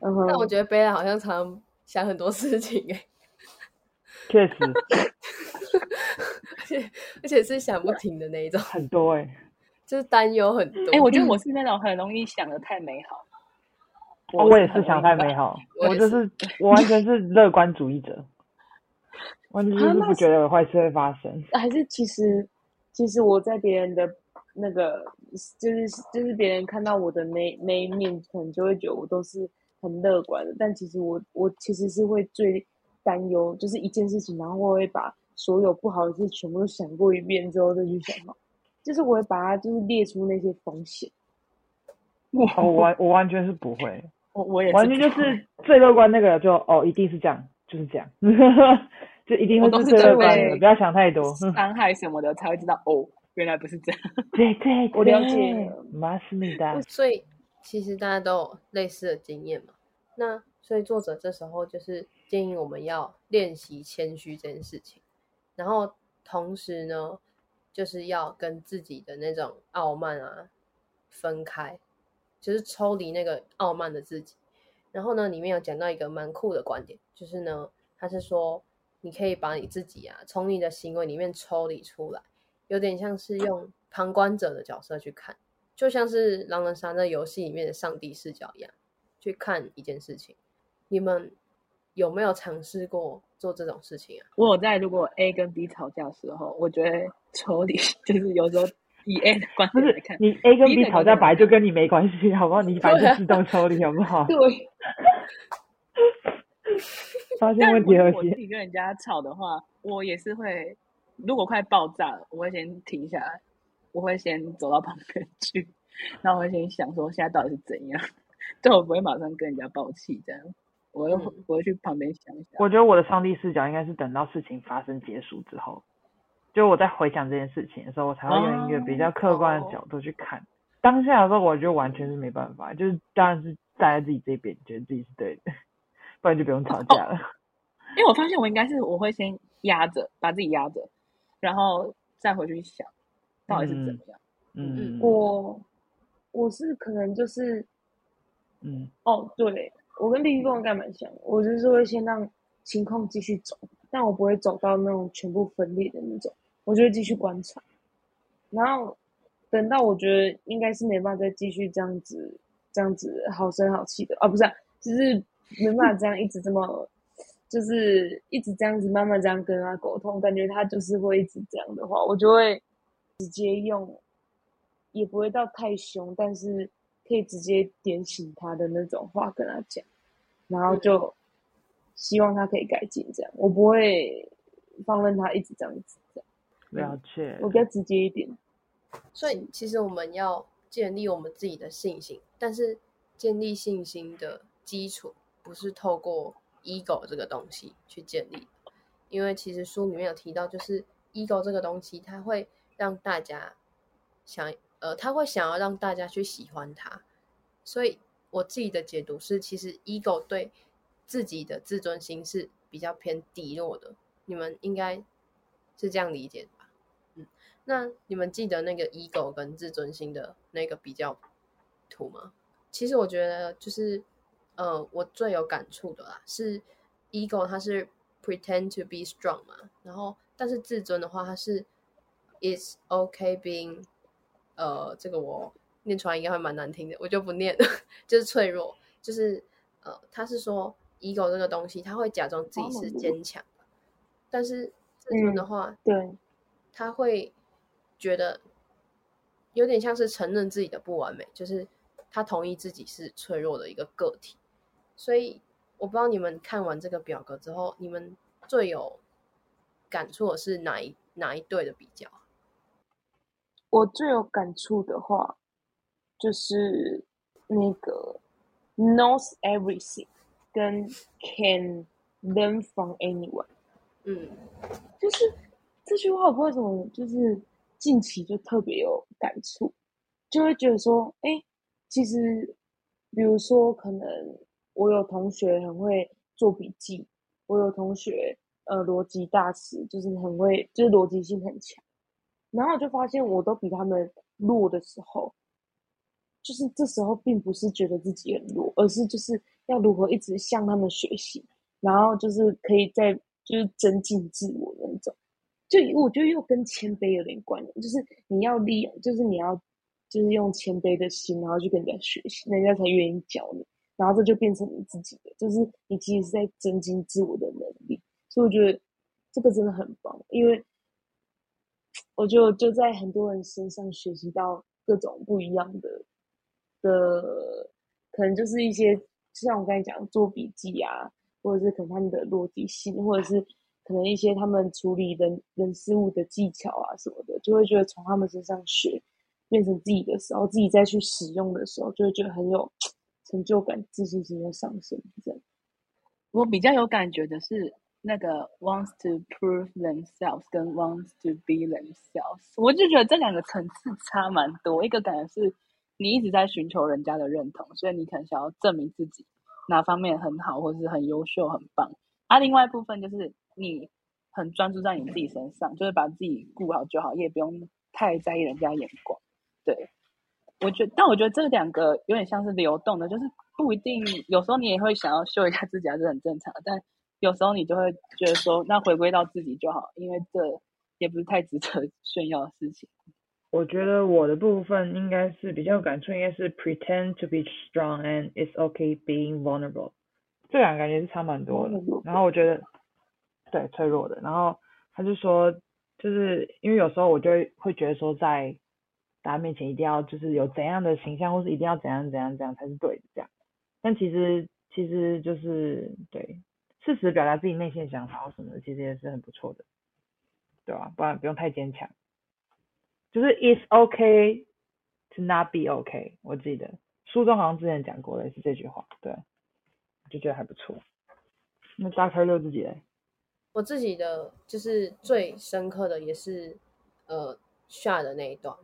但我觉得贝拉好像常常想很多事情哎、[LAUGHS] 确实而且而且是想不停的那一种，很多哎、就是担忧很多。哎、我觉得我是那种很容易想的太美好。哦，我也是想太美好，我就是我完全是乐观主义者，完全就是不觉得有坏事会发生。还是其实其实我在别人的那个就是就是别人看到我的那那一面，可能就会觉得我都是很乐观的，但其实我我其实是会最担忧，就是一件事情，然后我会把所有不好的事全部都想过一遍之后再去想好，就是我会把它就是列出那些风险。我，[LAUGHS] 我完我完全是不会，我我也完全就是最乐观那个就哦，一定是这样，就是这样，[LAUGHS] 就一定会都是最乐观的，不要想太多。伤害什么的才会知道哦，原来不是这样。对对，我了对解。马斯米达，所以其实大家都有类似的经验嘛。那所以作者这时候就是建议我们要练习谦虚这件事情，然后同时呢，就是要跟自己的那种傲慢啊分开，就是抽离那个傲慢的自己。然后呢，里面有讲到一个蛮酷的观点，就是呢，他是说你可以把你自己啊从你的行为里面抽离出来，有点像是用旁观者的角色去看。就像是狼人杀那游戏里面的上帝视角一样，去看一件事情。你们有没有尝试过做这种事情啊？我有在如果 A 跟 B 吵架的时候，我觉得抽离 [LAUGHS] 就是有时候以 A 的观不是点来看，你 A 跟 B 吵架本来就跟你没关系，好不好？你反正就自动抽离，好不好？[LAUGHS] 对，发现但问题核如果是我自心。己跟人家吵的话，我也是会，如果快爆炸了，我会先停下来，我会先走到旁边去，[LAUGHS] 然后我会先想说现在到底是怎样，[LAUGHS] 但我不会马上跟人家爆气这样，我会、嗯我会去旁边想一下。我觉得我的上帝视角应该是等到事情发生结束之后，就我在回想这件事情的时候，我才会用一个比较客观的角度去看。当下的时候，我就完全是没办法，就是当然是站在自己这边，觉得自己是对的，[LAUGHS] 不然就不用吵架了。因为我发现我应该是我会先压着，把自己压着，然后再回去想到底是怎么样。嗯我我是可能就是嗯哦，对我跟 B B 应该蛮像，我就是会先让情况继续走，但我不会走到那种全部分裂的那种，我就会继续观察，然后等到我觉得应该是没办法再继续这样子这样子好声好气的啊，不是、啊，就是没办法这样一直这么。就是一直这样子慢慢这样跟他沟通，感觉他就是会一直这样的话，我就会直接用，也不会到太凶，但是可以直接点醒他的那种话跟他讲，然后就希望他可以改进，这样我不会放任他一直这样子，这样了解我。比较直接一点。所以其实我们要建立我们自己的信心，但是建立信心的基础不是透过 ego 这个东西去建立，因为其实书里面有提到，就是 ego 这个东西，它会让大家想，呃，他会想要让大家去喜欢它，所以我自己的解读是，其实 ego 对自己的自尊心是比较偏低落的，你们应该是这样理解的吧？嗯，那你们记得那个 ego 跟自尊心的那个比较图吗？其实我觉得就是，呃，我最有感触的啦，是 ego 它是 pretend to be strong 嘛，然后但是自尊的话，它是 it's okay being，呃，这个我念出来应该会蛮难听的，我就不念了，[LAUGHS] 就是脆弱，就是呃，他是说 ego 这个东西，他会假装自己是坚强，但是自尊的话，对，他会觉得有点像是承认自己的不完美，就是他同意自己是脆弱的一个个体。所以我不知道你们看完这个表格之后，你们最有感触的是哪一哪一对的比较？我最有感触的话，就是那个 knows everything 跟 can learn from anyone。嗯，就是这句话，我不知道为什么，就是近期就特别有感触，就会觉得说，哎，其实，比如说，可能我有同学很会做笔记，我有同学呃逻辑大师，就是很会，就是逻辑性很强。然后我就发现我都比他们弱的时候，就是这时候并不是觉得自己很弱，而是就是要如何一直向他们学习，然后就是可以在就是增进自我那种。就我觉得又跟谦卑有点关联，就是你要利用，就是你要就是用谦卑的心，然后去跟人家学习，人家才愿意教你，然后这就变成你自己的，就是你其实是在增进自我的能力。所以我觉得这个真的很棒，因为我就就在很多人身上学习到各种不一样的的，可能就是一些就像我刚才讲做笔记啊，或者是可能他们的逻辑性，或者是。可能一些他们处理人人事物的技巧啊什么的，就会觉得从他们身上学，变成自己的时候，自己再去使用的时候，就会觉得很有成就感，自信心在上升。这样，我比较有感觉的是那个 wants to prove themselves 跟 wants to be themselves，我就觉得这两个层次差蛮多。一个感觉是你一直在寻求人家的认同，所以你可能想要证明自己哪方面很好，或是很优秀、很棒。啊，另外一部分就是你很专注在你自己身上，就是把自己顾好就好，也不用太在意人家眼光。对，我觉，但我觉得这两个有点像是流动的，就是不一定，有时候你也会想要秀一下自己，还是很正常。但有时候你就会觉得说，那回归到自己就好，因为这也不是太值得 [LAUGHS] 炫耀的事情。我觉得我的部分应该是比较感触，应该是 pretend to be strong and it's okay being vulnerable。这两个感觉是差蛮多的，然后我觉得，对脆弱的，然后他就说，就是因为有时候我就会会觉得说，在大家面前一定要就是有怎样的形象，或是一定要怎样怎样怎样才是对的这样，但其实其实就是对，适时表达自己内心的想法或什么的，其实也是很不错的，对吧？不然不用太坚强，就是 it's okay to not be okay，我记得书中好像之前讲过的是这句话，对。就觉得还不错。那大开六自己嘞？我自己的就是最深刻的也是呃下的那一段。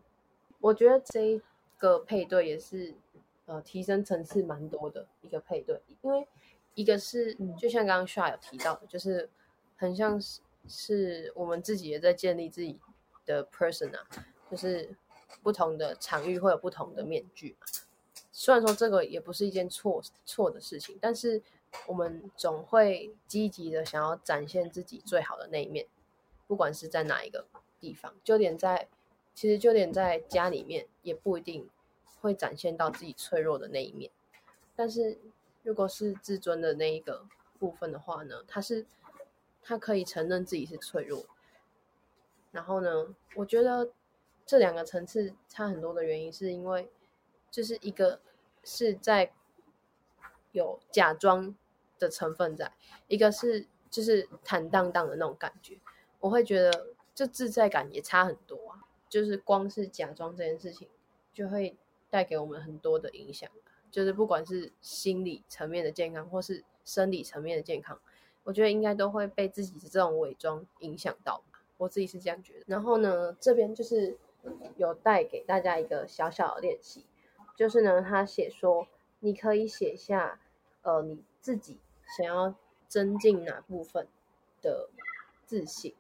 我觉得这一个配对也是呃提升层次蛮多的一个配对，因为一个是就像刚刚 s h a 有提到的，就是很像是是我们自己也在建立自己的 person 啊，就是不同的场域会有不同的面具嘛。虽然说这个也不是一件错错的事情，但是我们总会积极的想要展现自己最好的那一面，不管是在哪一个地方，就连在其实就连在家里面也不一定会展现到自己脆弱的那一面。但是如果是自尊的那一个部分的话呢，他是他可以承认自己是脆弱。然后呢，我觉得这两个层次差很多的原因，是因为。就是一个是在有假装的成分在，一个是就是坦荡荡的那种感觉，我会觉得这自在感也差很多。就是光是假装这件事情，就会带给我们很多的影响，就是不管是心理层面的健康，或是生理层面的健康，我觉得应该都会被自己的这种伪装影响到吧。我自己是这样觉得。然后呢，这边就是有带给大家一个小小的练习。就是呢，他写说，你可以写下，呃，你自己想要增进哪部分的自信。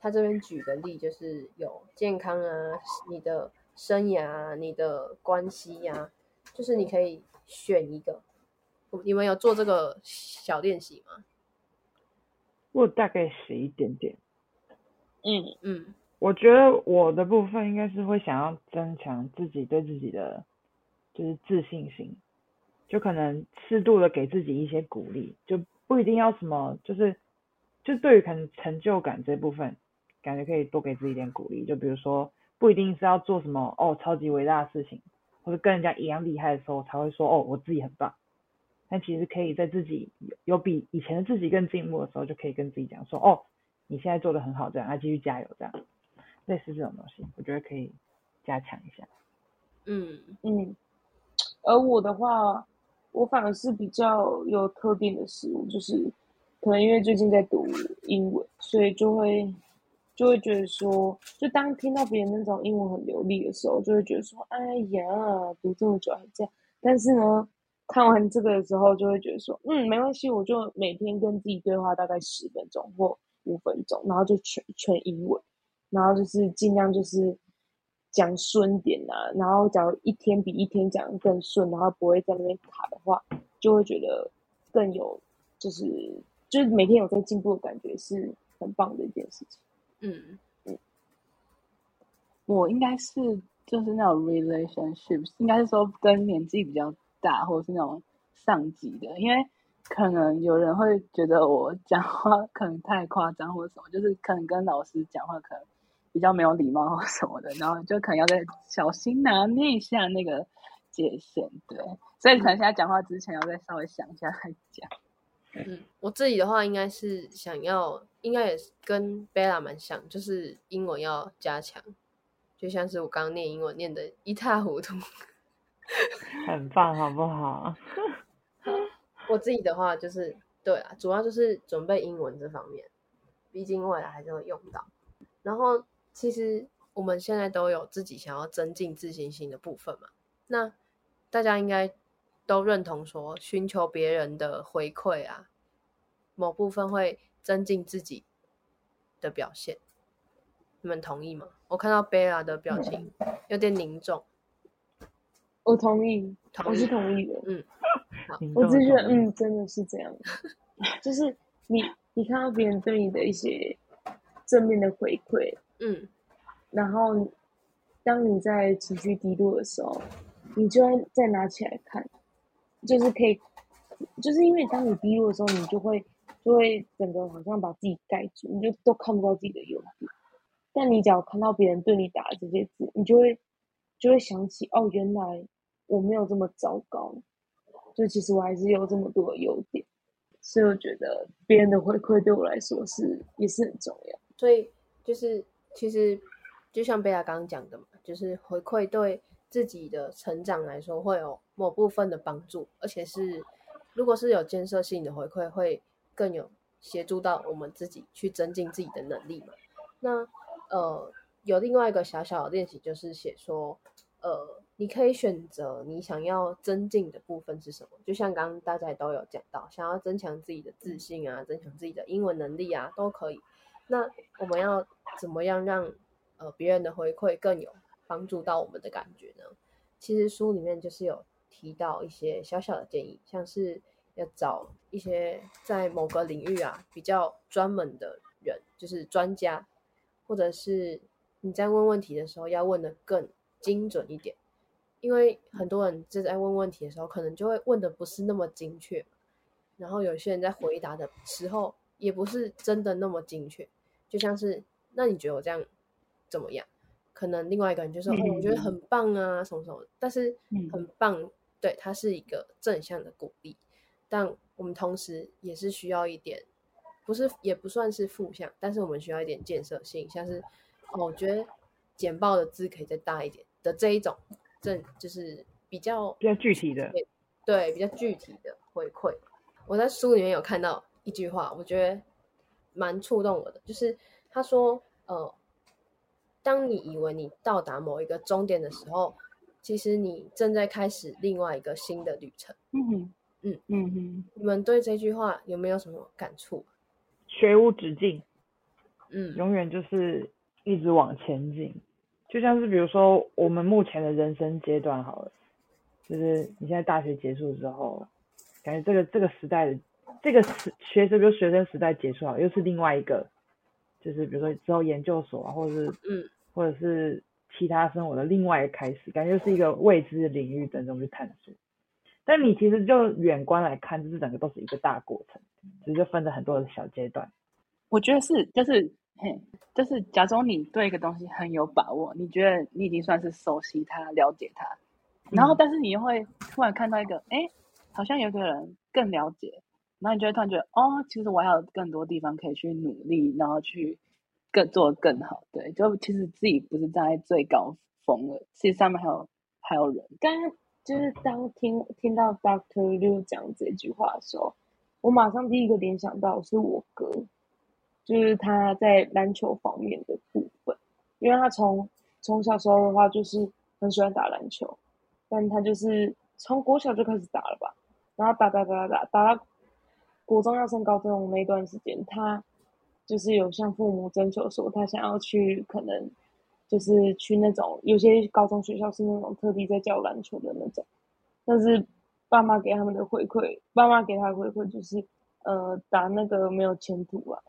他这边举的例就是有健康啊，你的生涯、啊你的关系呀，就是你可以选一个。你们有做这个小练习吗？我大概写一点点。嗯嗯，我觉得我的部分应该是会想要增强自己对自己的。就是自信心，就可能适度的给自己一些鼓励，就不一定要什么，就是就对于可能成就感这部分，感觉可以多给自己一点鼓励。就比如说，不一定是要做什么哦超级伟大的事情，或者跟人家一样厉害的时候才会说哦我自己很棒。但其实可以在自己有比以前的自己更进步的时候，就可以跟自己讲说哦你现在做的很好，这样，那继续加油，这样，类似这种东西，我觉得可以加强一下。嗯嗯。而我的话，我反而是比较有特定的事物，就是可能因为最近在读英文，所以就会就会觉得说，就当听到别人那种英文很流利的时候，就会觉得说，哎呀，读这么久还这样。但是呢，看完这个的时候，就会觉得说，嗯，没关系，我就每天跟自己对话大概十分钟或五分钟，然后就全全英文，然后就是尽量就是讲顺点啊，然后假如一天比一天讲的更顺，然后不会在那边卡的话，就会觉得更有就是就是每天有在进步的感觉，是很棒的一件事情。嗯我应该是就是那种 relationships，应该是说跟年纪比较大或者是那种上级的，因为可能有人会觉得我讲话可能太夸张或者什么，就是可能跟老师讲话可能比较没有礼貌或什么的，然后就可能要再小心拿捏一下那个界限，对，所以可能现在讲话之前要再稍微想一下再讲。嗯，我自己的话应该是想要，应该也是跟贝拉蛮像，就是英文要加强，就像是我刚刚念英文念的一塌糊涂。[LAUGHS] 很棒，好不好？[LAUGHS] 我自己的话就是，对啊，主要就是准备英文这方面，毕竟未来还是会用到。然后其实我们现在都有自己想要增进自信心的部分嘛，那大家应该都认同说，寻求别人的回馈啊，某部分会增进自己的表现。你们同意吗？我看到贝拉的表情有点凝重，我同意，同意我是同意的。嗯，好我只是觉得，嗯，真的是这样，[LAUGHS] 就是你你看到别人对你的一些正面的回馈，嗯然后当你在情绪低落的时候，你就会再拿起来看，就是可以，就是因为当你低落的时候，你就会就会整个好像把自己盖住，你就都看不到自己的优点。但你只要看到别人对你打的这些字，你就会就会想起，哦，原来我没有这么糟糕，就其实我还是有这么多的优点。所以我觉得别人的回馈对我来说是也是很重要。所以就是其实就像贝拉刚刚讲的嘛，就是回馈对自己的成长来说会有某部分的帮助，而且是如果是有建设性的回馈，会更有协助到我们自己去增进自己的能力嘛。那呃，有另外一个小小的练习，就是写说，呃，你可以选择你想要增进的部分是什么。就像刚刚大家也都有讲到，想要增强自己的自信啊，增强自己的英文能力啊，都可以。那我们要怎么样让呃别人的回馈更有帮助到我们的感觉呢？其实书里面就是有提到一些小小的建议，像是要找一些在某个领域啊比较专门的人，就是专家，或者是你在问问题的时候要问的更精准一点，因为很多人就在问问题的时候，可能就会问的不是那么精确，然后有些人在回答的时候也不是真的那么精确，就像是那你觉得我这样怎么样？可能另外一个人就说、哦，我觉得很棒啊，什么什么，但是嗯。很棒，对，它是一个正向的鼓励，但我们同时也是需要一点，不是也不算是负向，但是我们需要一点建设性，像是哦，我觉得简报的字可以再大一点的这一种，正就是比较比较具体的，对比较具体的回馈。我在书里面有看到一句话，我觉得蛮触动我的，就是他说，呃，当你以为你到达某一个终点的时候，其实你正在开始另外一个新的旅程。嗯哼嗯嗯哼，你们对这句话有没有什么感触？学无止境，嗯永远就是一直往前进。就像是比如说我们目前的人生阶段好了，就是你现在大学结束之后，感觉这个这个时代的这个时学生，比如学生时代结束好，又是另外一个，就是比如说之后研究所啊，或者是嗯或者是其他生活的另外一个开始，感觉是一个未知的领域等着我们去探索。但你其实就远观来看，就是整个都是一个大过程，只是就分了很多的小阶段。我觉得是，就是，嘿，就是假装你对一个东西很有把握，你觉得你已经算是熟悉它、了解它，然后嗯但是你又会突然看到一个，哎，好像有个人更了解，然后你就会突然觉得，哦，其实我还有更多地方可以去努力，然后去更做得更好。对，就其实自己不是站在最高峰了，其实上面还有还有人。刚刚就是当听听到 Doctor Liu 讲这句话的时候，我马上第一个联想到是我哥，就是他在篮球方面的部分，因为他从从小时候的话就是很喜欢打篮球，但他就是从国小就开始打了吧，然后打打打打打打到国中要升高中那一段时间，他就是有向父母征求说他想要去可能就是去那种有些高中学校是那种特地在教篮球的那种，但是爸妈给他们的回馈，爸妈给他的回馈就是呃打那个没有前途啊，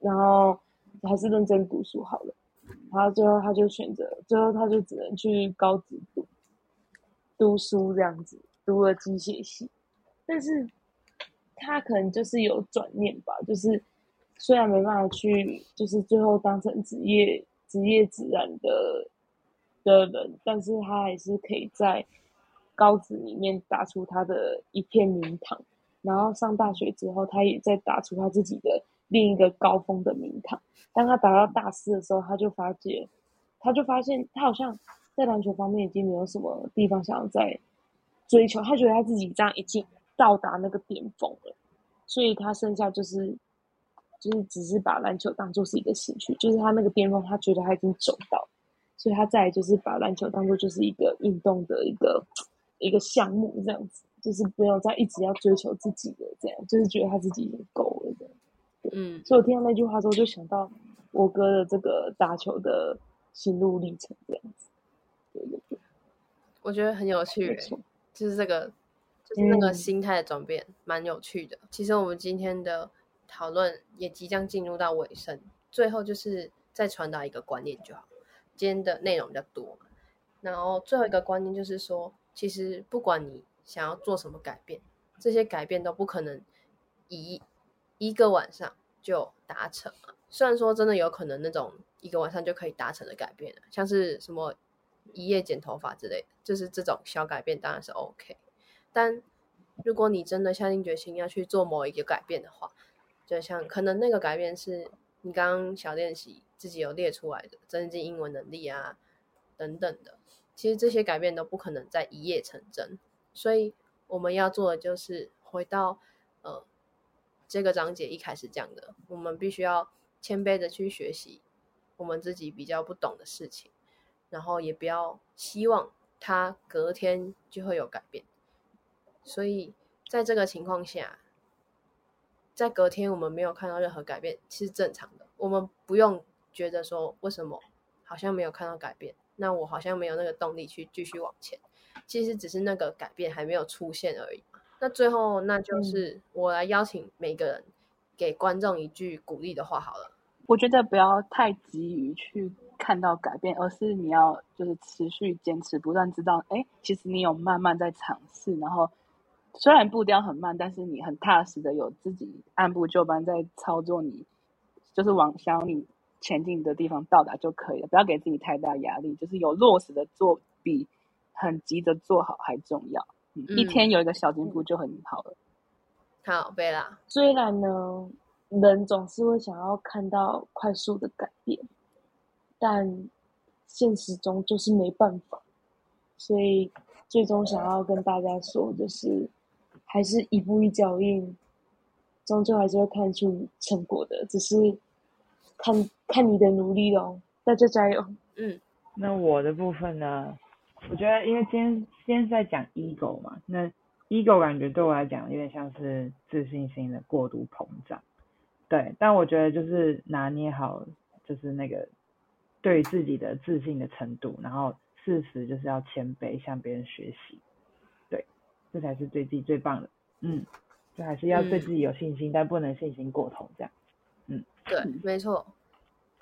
然后还是认真读书好了。然后最后他就选择，最后他就只能去高职读读书这样子，读了机械系，但是他可能就是有转念吧，就是虽然没办法去，就是最后当成职业职业自然的的人，但是他还是可以在高职里面打出他的一片名堂，然后上大学之后，他也在打出他自己的另一个高峰的名堂。当他打到大四的时候，他就发觉，他就发现他好像在篮球方面已经没有什么地方想要再追求。他觉得他自己这样已经到达那个巅峰了，所以他剩下就是就是只是把篮球当做是一个兴趣，就是他那个巅峰，他觉得他已经走到，所以他再就是把篮球当做就是一个运动的一个一个项目这样子，就是不用再一直要追求自己的这样，就是觉得他自己已经够了这样。嗯，所以我听到那句话之后，就想到我哥的这个打球的心路历程这样子。对对对，我觉得很有趣。就是这个，就是那个嗯心态的转变，蛮有趣的。其实我们今天的讨论也即将进入到尾声，最后就是再传达一个观念就好。今天的内容比较多，然后最后一个观念就是说，其实不管你想要做什么改变，这些改变都不可能一一个晚上就达成。虽然说真的有可能那种一个晚上就可以达成的改变，像是什么一夜剪头发之类的，就是这种小改变当然是 OK。但如果你真的下定决心要去做某一个改变的话，就像可能那个改变是你刚刚小练习自己有列出来的，增进英文能力啊等等的，其实这些改变都不可能在一夜成真。所以我们要做的就是回到呃这个章节一开始讲的，我们必须要谦卑的去学习我们自己比较不懂的事情，然后也不要希望它隔天就会有改变。所以在这个情况下，在隔天我们没有看到任何改变是正常的，我们不用觉得说为什么好像没有看到改变，那我好像没有那个动力去继续往前。其实只是那个改变还没有出现而已。那最后，那就是我来邀请每个人给观众一句鼓励的话好了。我觉得不要太急于去看到改变，而是你要就是持续坚持，不断知道，哎，其实你有慢慢在尝试，然后虽然步调很慢，但是你很踏实的有自己按部就班在操作你，就是往想你前进的地方到达就可以了，不要给自己太大压力，就是有落实的做比很急着做好还重要。嗯，一嗯天有一个小进步就很好了。好，贝拉，虽然呢，人总是会想要看到快速的改变，但现实中就是没办法，所以最终想要跟大家说，就是还是一步一脚印，终究还是会看出成果的，只是看看你的努力喽，大家加油！嗯那我的部分呢？我觉得，因为今天今天是在讲 ego 嘛，那 ego 感觉对我来讲有点像是自信心的过度膨胀，对。但我觉得就是拿捏好，就是那个对于自己的自信的程度，然后适时就是要谦卑，向别人学习，对，这才是对自己最棒的。嗯，就还是要对自己有信心，但不能信心过头，这样。嗯对，没错，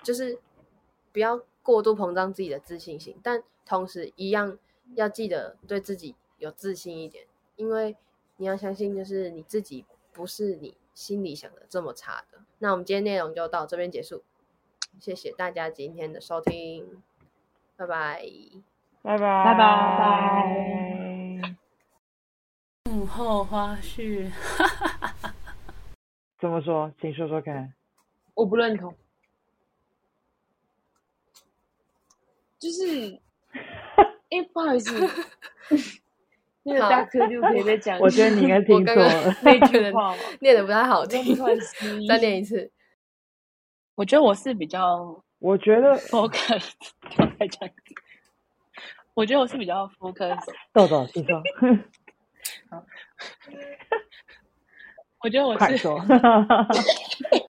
就是不要过度膨胀自己的自信心，但同时一样要记得对自己有自信一点，因为你要相信，就是你自己不是你心里想的这么差的。那我们今天内容就到这边结束，谢谢大家今天的收听，拜拜。拜拜，拜拜。幕后花絮，[LAUGHS] 怎么说？请说说看。我不认同，就是，[LAUGHS] 哎、不好意思，[LAUGHS] 那个大哥就可以再讲，我觉得你应该听错了。那句话嘛，念的不太好我听再念一次。我觉得我是比较我觉得 focus，我再讲。我觉得我是比较 focus，豆豆，你说，[LAUGHS] 我觉得我是快说。[LAUGHS]